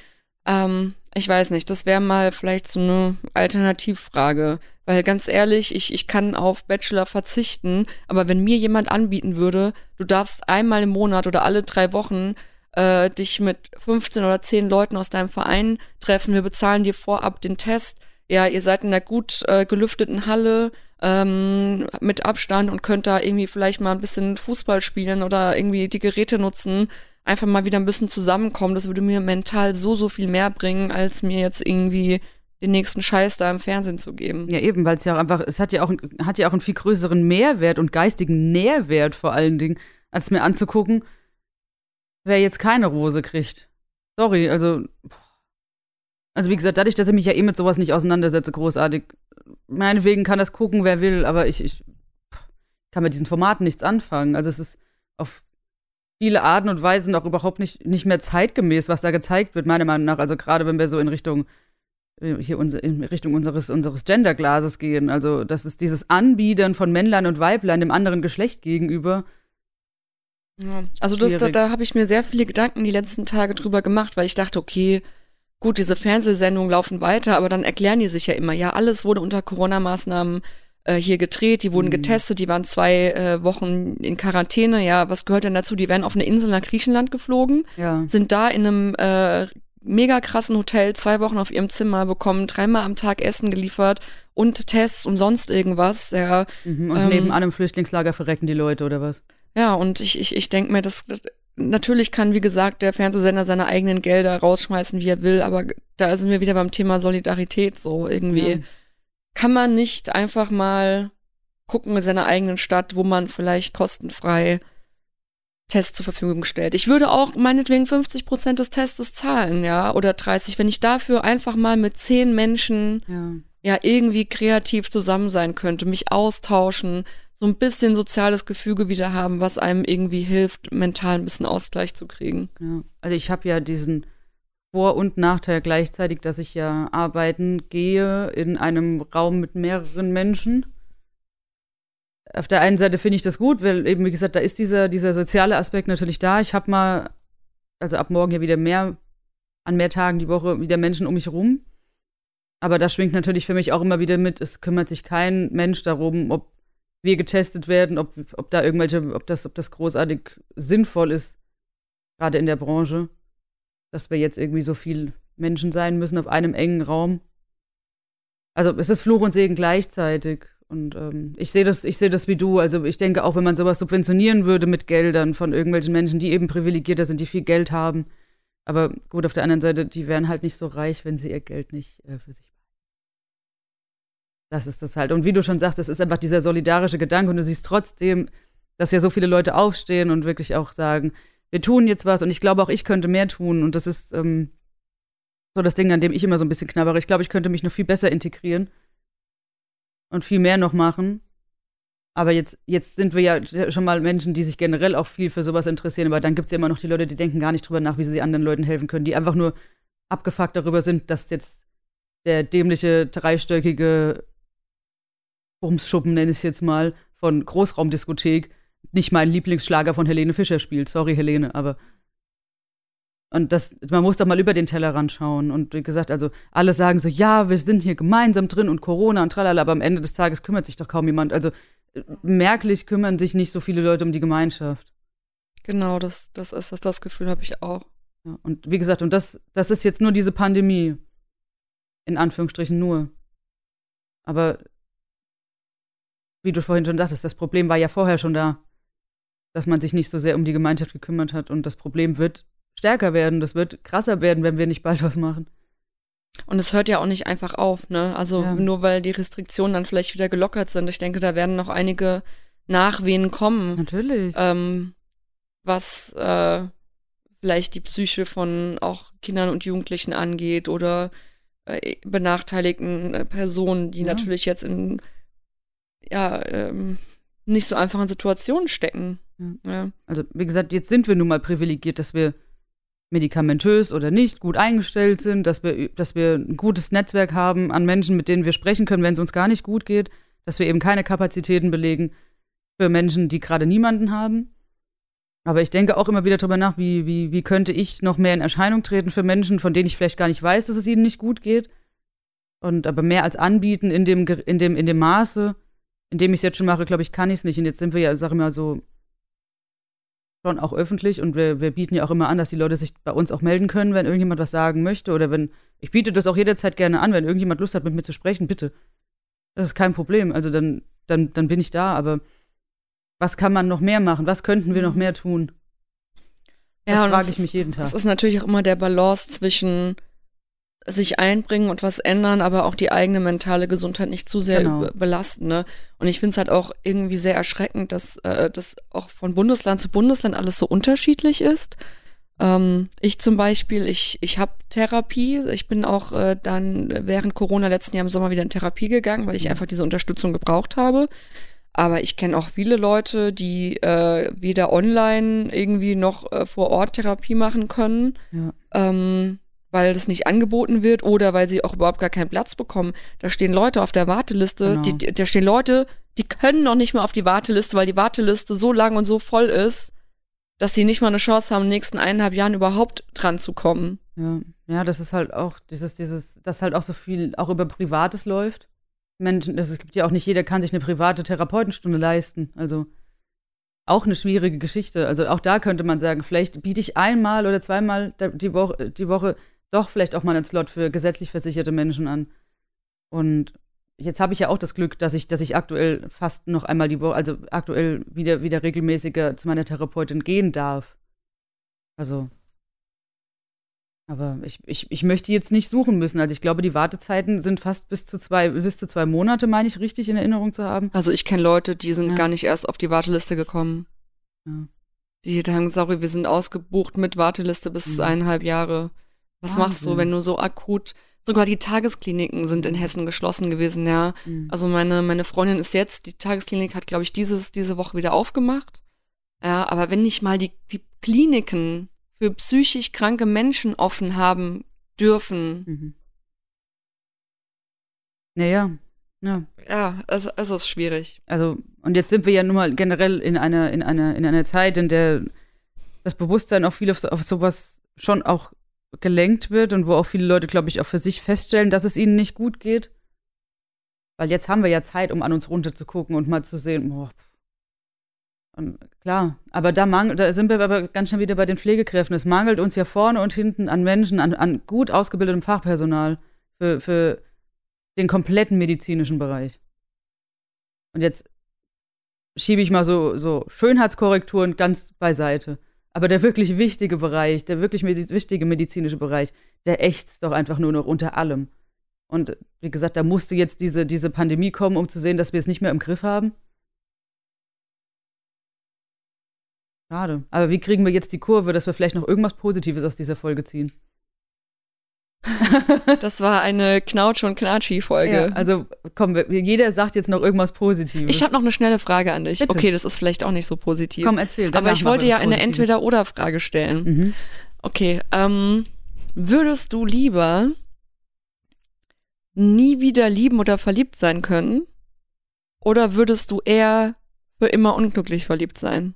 Ähm, ich weiß nicht, das wäre mal vielleicht so eine Alternativfrage. Weil ganz ehrlich, ich, ich kann auf Bachelor verzichten, aber wenn mir jemand anbieten würde, du darfst einmal im Monat oder alle drei Wochen äh, dich mit 15 oder 10 Leuten aus deinem Verein treffen, wir bezahlen dir vorab den Test, ja, ihr seid in einer gut äh, gelüfteten Halle ähm, mit Abstand und könnt da irgendwie vielleicht mal ein bisschen Fußball spielen oder irgendwie die Geräte nutzen, einfach mal wieder ein bisschen zusammenkommen. Das würde mir mental so, so viel mehr bringen, als mir jetzt irgendwie den nächsten Scheiß da im Fernsehen zu geben. Ja, eben, weil es ja auch einfach, es hat ja auch, hat ja auch einen viel größeren Mehrwert und geistigen Nährwert vor allen Dingen, als mir anzugucken, wer jetzt keine Rose kriegt. Sorry, also. Also, wie gesagt, dadurch, dass ich mich ja eh mit sowas nicht auseinandersetze, großartig. Meinetwegen kann das gucken, wer will, aber ich, ich kann mit diesen Formaten nichts anfangen. Also, es ist auf viele Arten und Weisen auch überhaupt nicht, nicht mehr zeitgemäß, was da gezeigt wird, meiner Meinung nach. Also, gerade wenn wir so in Richtung äh, hier in Richtung unseres, unseres Genderglases gehen. Also, das ist dieses Anbiedern von Männlein und Weiblein dem anderen Geschlecht gegenüber. Ja, also das, da, da habe ich mir sehr viele Gedanken die letzten Tage drüber gemacht, weil ich dachte, okay, gut, diese Fernsehsendungen laufen weiter, aber dann erklären die sich ja immer, ja, alles wurde unter Corona-Maßnahmen äh, hier gedreht, die wurden mhm. getestet, die waren zwei äh, Wochen in Quarantäne, ja, was gehört denn dazu? Die werden auf eine Insel nach Griechenland geflogen, ja. sind da in einem äh, mega krassen Hotel zwei Wochen auf ihrem Zimmer, bekommen dreimal am Tag Essen geliefert und Tests und sonst irgendwas. Ja, mhm, und ähm, neben einem Flüchtlingslager verrecken die Leute oder was? Ja, und ich, ich, ich denke mir, das, das natürlich kann, wie gesagt, der Fernsehsender seine eigenen Gelder rausschmeißen, wie er will, aber da sind wir wieder beim Thema Solidarität so irgendwie. Ja. Kann man nicht einfach mal gucken in seiner eigenen Stadt, wo man vielleicht kostenfrei Tests zur Verfügung stellt. Ich würde auch meinetwegen 50 Prozent des Testes zahlen, ja, oder 30, wenn ich dafür einfach mal mit zehn Menschen ja, ja irgendwie kreativ zusammen sein könnte, mich austauschen, so ein bisschen soziales Gefüge wieder haben, was einem irgendwie hilft, mental ein bisschen Ausgleich zu kriegen. Ja, also ich habe ja diesen Vor- und Nachteil gleichzeitig, dass ich ja arbeiten gehe in einem Raum mit mehreren Menschen. Auf der einen Seite finde ich das gut, weil eben, wie gesagt, da ist dieser, dieser soziale Aspekt natürlich da. Ich habe mal, also ab morgen ja wieder mehr, an mehr Tagen die Woche wieder Menschen um mich rum. Aber da schwingt natürlich für mich auch immer wieder mit, es kümmert sich kein Mensch darum, ob wir getestet werden, ob, ob da irgendwelche, ob das, ob das großartig sinnvoll ist, gerade in der Branche, dass wir jetzt irgendwie so viel Menschen sein müssen auf einem engen Raum. Also es ist Fluch und Segen gleichzeitig. Und ähm, ich sehe das, ich sehe das wie du. Also ich denke auch, wenn man sowas subventionieren würde mit Geldern von irgendwelchen Menschen, die eben privilegierter sind, die viel Geld haben. Aber gut, auf der anderen Seite, die wären halt nicht so reich, wenn sie ihr Geld nicht äh, für sich das ist das halt. Und wie du schon sagst, es ist einfach dieser solidarische Gedanke und du siehst trotzdem, dass ja so viele Leute aufstehen und wirklich auch sagen, wir tun jetzt was und ich glaube auch, ich könnte mehr tun und das ist ähm, so das Ding, an dem ich immer so ein bisschen knabbere. Ich glaube, ich könnte mich noch viel besser integrieren und viel mehr noch machen. Aber jetzt, jetzt sind wir ja schon mal Menschen, die sich generell auch viel für sowas interessieren. Aber dann gibt es ja immer noch die Leute, die denken gar nicht drüber nach, wie sie anderen Leuten helfen können, die einfach nur abgefuckt darüber sind, dass jetzt der dämliche, dreistöckige Bumsschuppen, nenne ich es jetzt mal, von Großraumdiskothek nicht mein Lieblingsschlager von Helene Fischer spielt. Sorry, Helene, aber. Und das, man muss doch mal über den Tellerrand schauen. Und wie gesagt, also alle sagen so, ja, wir sind hier gemeinsam drin und Corona und tralala, aber am Ende des Tages kümmert sich doch kaum jemand. Also merklich kümmern sich nicht so viele Leute um die Gemeinschaft. Genau, das, das ist das, das Gefühl habe ich auch. Ja, und wie gesagt, und das, das ist jetzt nur diese Pandemie. In Anführungsstrichen nur. Aber wie du vorhin schon sagtest, das Problem war ja vorher schon da, dass man sich nicht so sehr um die Gemeinschaft gekümmert hat. Und das Problem wird stärker werden, das wird krasser werden, wenn wir nicht bald was machen. Und es hört ja auch nicht einfach auf, ne? Also ja. nur weil die Restriktionen dann vielleicht wieder gelockert sind. Ich denke, da werden noch einige Nachwehen kommen. Natürlich. Ähm, was äh, vielleicht die Psyche von auch Kindern und Jugendlichen angeht oder äh, benachteiligten äh, Personen, die ja. natürlich jetzt in ja, ähm, nicht so einfachen Situationen stecken. Ja. Also, wie gesagt, jetzt sind wir nun mal privilegiert, dass wir medikamentös oder nicht gut eingestellt sind, dass wir, dass wir ein gutes Netzwerk haben an Menschen, mit denen wir sprechen können, wenn es uns gar nicht gut geht, dass wir eben keine Kapazitäten belegen für Menschen, die gerade niemanden haben. Aber ich denke auch immer wieder drüber nach, wie, wie, wie könnte ich noch mehr in Erscheinung treten für Menschen, von denen ich vielleicht gar nicht weiß, dass es ihnen nicht gut geht. Und aber mehr als anbieten in dem, in dem, in dem Maße, in dem ich es jetzt schon mache, glaube ich, kann ich es nicht. Und jetzt sind wir ja, sag ich mal, so schon auch öffentlich und wir, wir bieten ja auch immer an, dass die Leute sich bei uns auch melden können, wenn irgendjemand was sagen möchte. Oder wenn, ich biete das auch jederzeit gerne an, wenn irgendjemand Lust hat, mit mir zu sprechen, bitte. Das ist kein Problem. Also dann, dann, dann bin ich da, aber was kann man noch mehr machen? Was könnten wir noch mehr tun? Das und frage ich mich jeden Tag. Es ist natürlich auch immer der Balance zwischen sich einbringen und was ändern, aber auch die eigene mentale Gesundheit nicht zu sehr Genau. be- belasten. Ne? Und ich finde es halt auch irgendwie sehr erschreckend, dass äh, das auch von Bundesland zu Bundesland alles so unterschiedlich ist. Ähm, ich zum Beispiel, ich, ich habe Therapie. Ich bin auch äh, dann während Corona letzten Jahr im Sommer wieder in Therapie gegangen, weil ich einfach diese Unterstützung gebraucht habe. Aber ich kenne auch viele Leute, die äh, weder online irgendwie noch äh, vor Ort Therapie machen können, Ja. ähm, weil das nicht angeboten wird oder weil sie auch überhaupt gar keinen Platz bekommen. Da stehen Leute auf der Warteliste, Genau. die, da stehen Leute, die können noch nicht mal auf die Warteliste, weil die Warteliste so lang und so voll ist, dass sie nicht mal eine Chance haben, in den nächsten eineinhalb Jahren überhaupt dran zu kommen. Ja, ja, das ist halt auch dieses, dieses, dass halt auch so viel auch über Privates läuft. Menschen, das, es gibt ja auch nicht jeder kann sich eine private Therapeutenstunde leisten. Also auch eine schwierige Geschichte. Also auch da könnte man sagen, vielleicht biete ich einmal oder zweimal die Woche, die Woche doch vielleicht auch mal einen Slot für gesetzlich versicherte Menschen an. Und jetzt habe ich ja auch das Glück, dass ich, dass ich aktuell fast noch einmal die Woche, also aktuell wieder, wieder regelmäßiger zu meiner Therapeutin gehen darf. Also aber ich, ich, ich möchte jetzt nicht suchen müssen. Also ich glaube, die Wartezeiten sind fast bis zu zwei, bis zu zwei Monate, meine ich, richtig in Erinnerung zu haben. Also ich kenne Leute, die sind Ja. gar nicht erst auf die Warteliste gekommen. Ja. Die haben gesagt, sorry, wir sind ausgebucht mit Warteliste bis Mhm. eineinhalb Jahre. Was machst du, Wahnsinn. wenn du so akut, sogar die Tageskliniken sind in Hessen geschlossen gewesen, ja. Mhm. Also meine, meine Freundin ist jetzt, die Tagesklinik hat, glaube ich, dieses, diese Woche wieder aufgemacht. Ja, aber wenn nicht mal die, die Kliniken für psychisch kranke Menschen offen haben dürfen, Mhm. Naja, ja. ja, es, es ist schwierig. Also, und jetzt sind wir ja nun mal generell in einer, in einer, in einer Zeit, in der das Bewusstsein auch viel auf, auf sowas schon auch gelenkt wird und wo auch viele Leute, glaube ich, auch für sich feststellen, dass es ihnen nicht gut geht. Weil jetzt haben wir ja Zeit, um an uns runter zu gucken und mal zu sehen, boah, und klar, aber da, mangel, da sind wir aber ganz schnell wieder bei den Pflegekräften. Es mangelt uns ja vorne und hinten an Menschen, an, an gut ausgebildetem Fachpersonal für, für den kompletten medizinischen Bereich. Und jetzt schiebe ich mal so, so Schönheitskorrekturen ganz beiseite. Aber der wirklich wichtige Bereich, der wirklich medi wichtige medizinische Bereich, der ächzt doch einfach nur noch unter allem. Und wie gesagt, da musste jetzt diese, diese Pandemie kommen, um zu sehen, dass wir es nicht mehr im Griff haben. Schade. Aber wie kriegen wir jetzt die Kurve, dass wir vielleicht noch irgendwas Positives aus dieser Folge ziehen? Das war eine Knautsch- und Knatschi-Folge. Ja, also komm, jeder sagt jetzt noch irgendwas Positives. Ich habe noch eine schnelle Frage an dich. Bitte. Okay, das ist vielleicht auch nicht so positiv. komm, erzähl. aber ich wollte ja eine. Entweder-Oder-Frage stellen. Mhm. Okay, ähm, würdest du lieber nie wieder lieben oder verliebt sein können? Oder würdest du eher für immer unglücklich verliebt sein?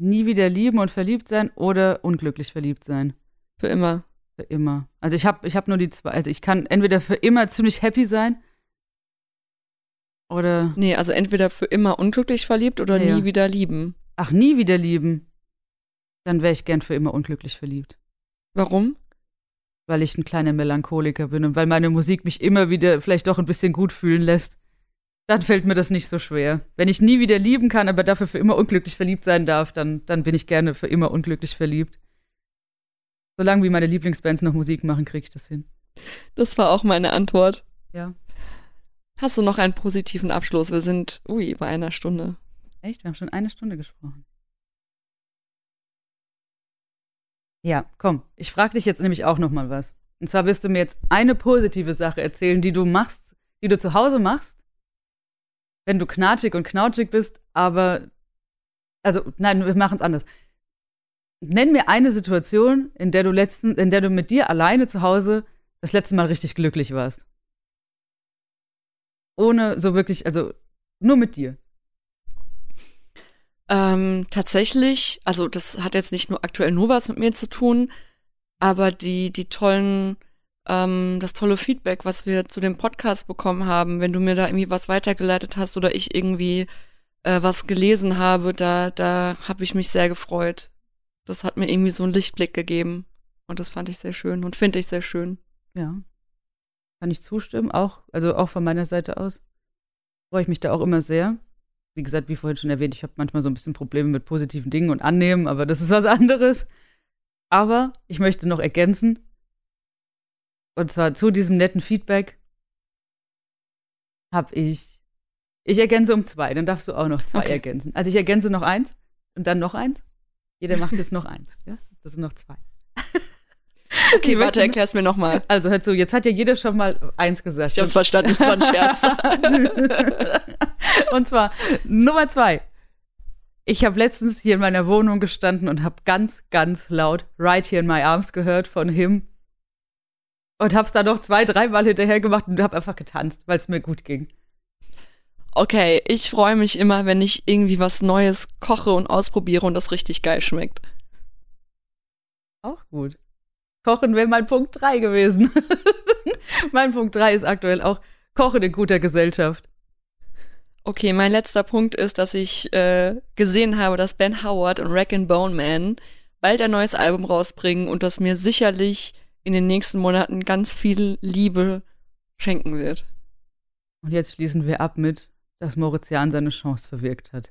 Nie wieder lieben und verliebt sein oder unglücklich verliebt sein. Für immer. Für immer. Also ich habe ich hab nur die zwei. Also ich kann entweder für immer ziemlich happy sein oder Nee, also entweder für immer unglücklich verliebt oder Ja. nie wieder lieben. ach nie wieder lieben. Dann wäre ich gern für immer unglücklich verliebt. Warum? Weil ich ein kleiner Melancholiker bin und weil meine Musik mich immer wieder vielleicht doch ein bisschen gut fühlen lässt. Dann fällt mir das nicht so schwer. Wenn ich nie wieder lieben kann, aber dafür für immer unglücklich verliebt sein darf, dann, dann bin ich gerne für immer unglücklich verliebt. Solange wie meine Lieblingsbands noch Musik machen, kriege ich das hin. Das war auch meine Antwort. Ja. Hast du noch einen positiven Abschluss? Wir sind, ui, bei einer Stunde. Echt? Wir haben schon eine Stunde gesprochen. Ja, komm, ich frage dich jetzt nämlich auch noch mal was. Und zwar wirst du mir jetzt eine positive Sache erzählen, die du machst, die du zu Hause machst, wenn du knatschig und knautschig bist, aber also nein, wir machen es anders. Nenn mir eine Situation, in der du letzten, in der du mit dir alleine zu Hause das letzte Mal richtig glücklich warst. Ohne so wirklich, also Nur mit dir. Ähm, tatsächlich, also das hat jetzt nicht nur aktuell nur was mit mir zu tun, aber die, die tollen, ähm, das tolle Feedback, was wir zu dem Podcast bekommen haben, wenn du mir da irgendwie was weitergeleitet hast oder ich irgendwie äh, was gelesen habe, da, da habe ich mich sehr gefreut. Das hat mir irgendwie so einen Lichtblick gegeben. Und das fand ich sehr schön und finde ich sehr schön. Ja. Kann ich zustimmen, auch, also auch von meiner Seite aus. Freue ich mich da auch immer sehr. Wie gesagt, wie vorhin schon erwähnt, ich habe manchmal so ein bisschen Probleme mit positiven Dingen und annehmen, aber das ist was anderes. Aber ich möchte noch ergänzen, und zwar zu diesem netten Feedback habe ich, ich ergänze um zwei, dann darfst du auch noch zwei Okay. ergänzen. Also ich ergänze noch eins und dann noch eins. Jeder macht jetzt noch eins, ja? Das sind noch zwei. Okay, Ich warte, möchte- erklär's mir nochmal. Also hört zu, jetzt hat ja jeder schon mal eins gesagt. Ich hab's verstanden, es war ein Scherz. und zwar Nummer zwei. Ich habe letztens hier in meiner Wohnung gestanden und habe ganz, ganz laut Right Here in My Arms gehört von Him. Und hab's da noch zwei, dreimal hinterher gemacht und hab einfach getanzt, weil es mir gut ging. Okay, ich freue mich immer, wenn ich irgendwie was Neues koche und ausprobiere und das richtig geil schmeckt. Auch gut. Kochen wäre mein Punkt drei gewesen. mein Punkt drei ist aktuell auch Kochen in guter Gesellschaft. Okay, mein letzter Punkt ist, dass ich äh, gesehen habe, dass Ben Howard und Rack and Bone Man bald ein neues Album rausbringen und das mir sicherlich in den nächsten Monaten ganz viel Liebe schenken wird. Und jetzt schließen wir ab mit, dass Mauritian seine Chance verwirkt hat.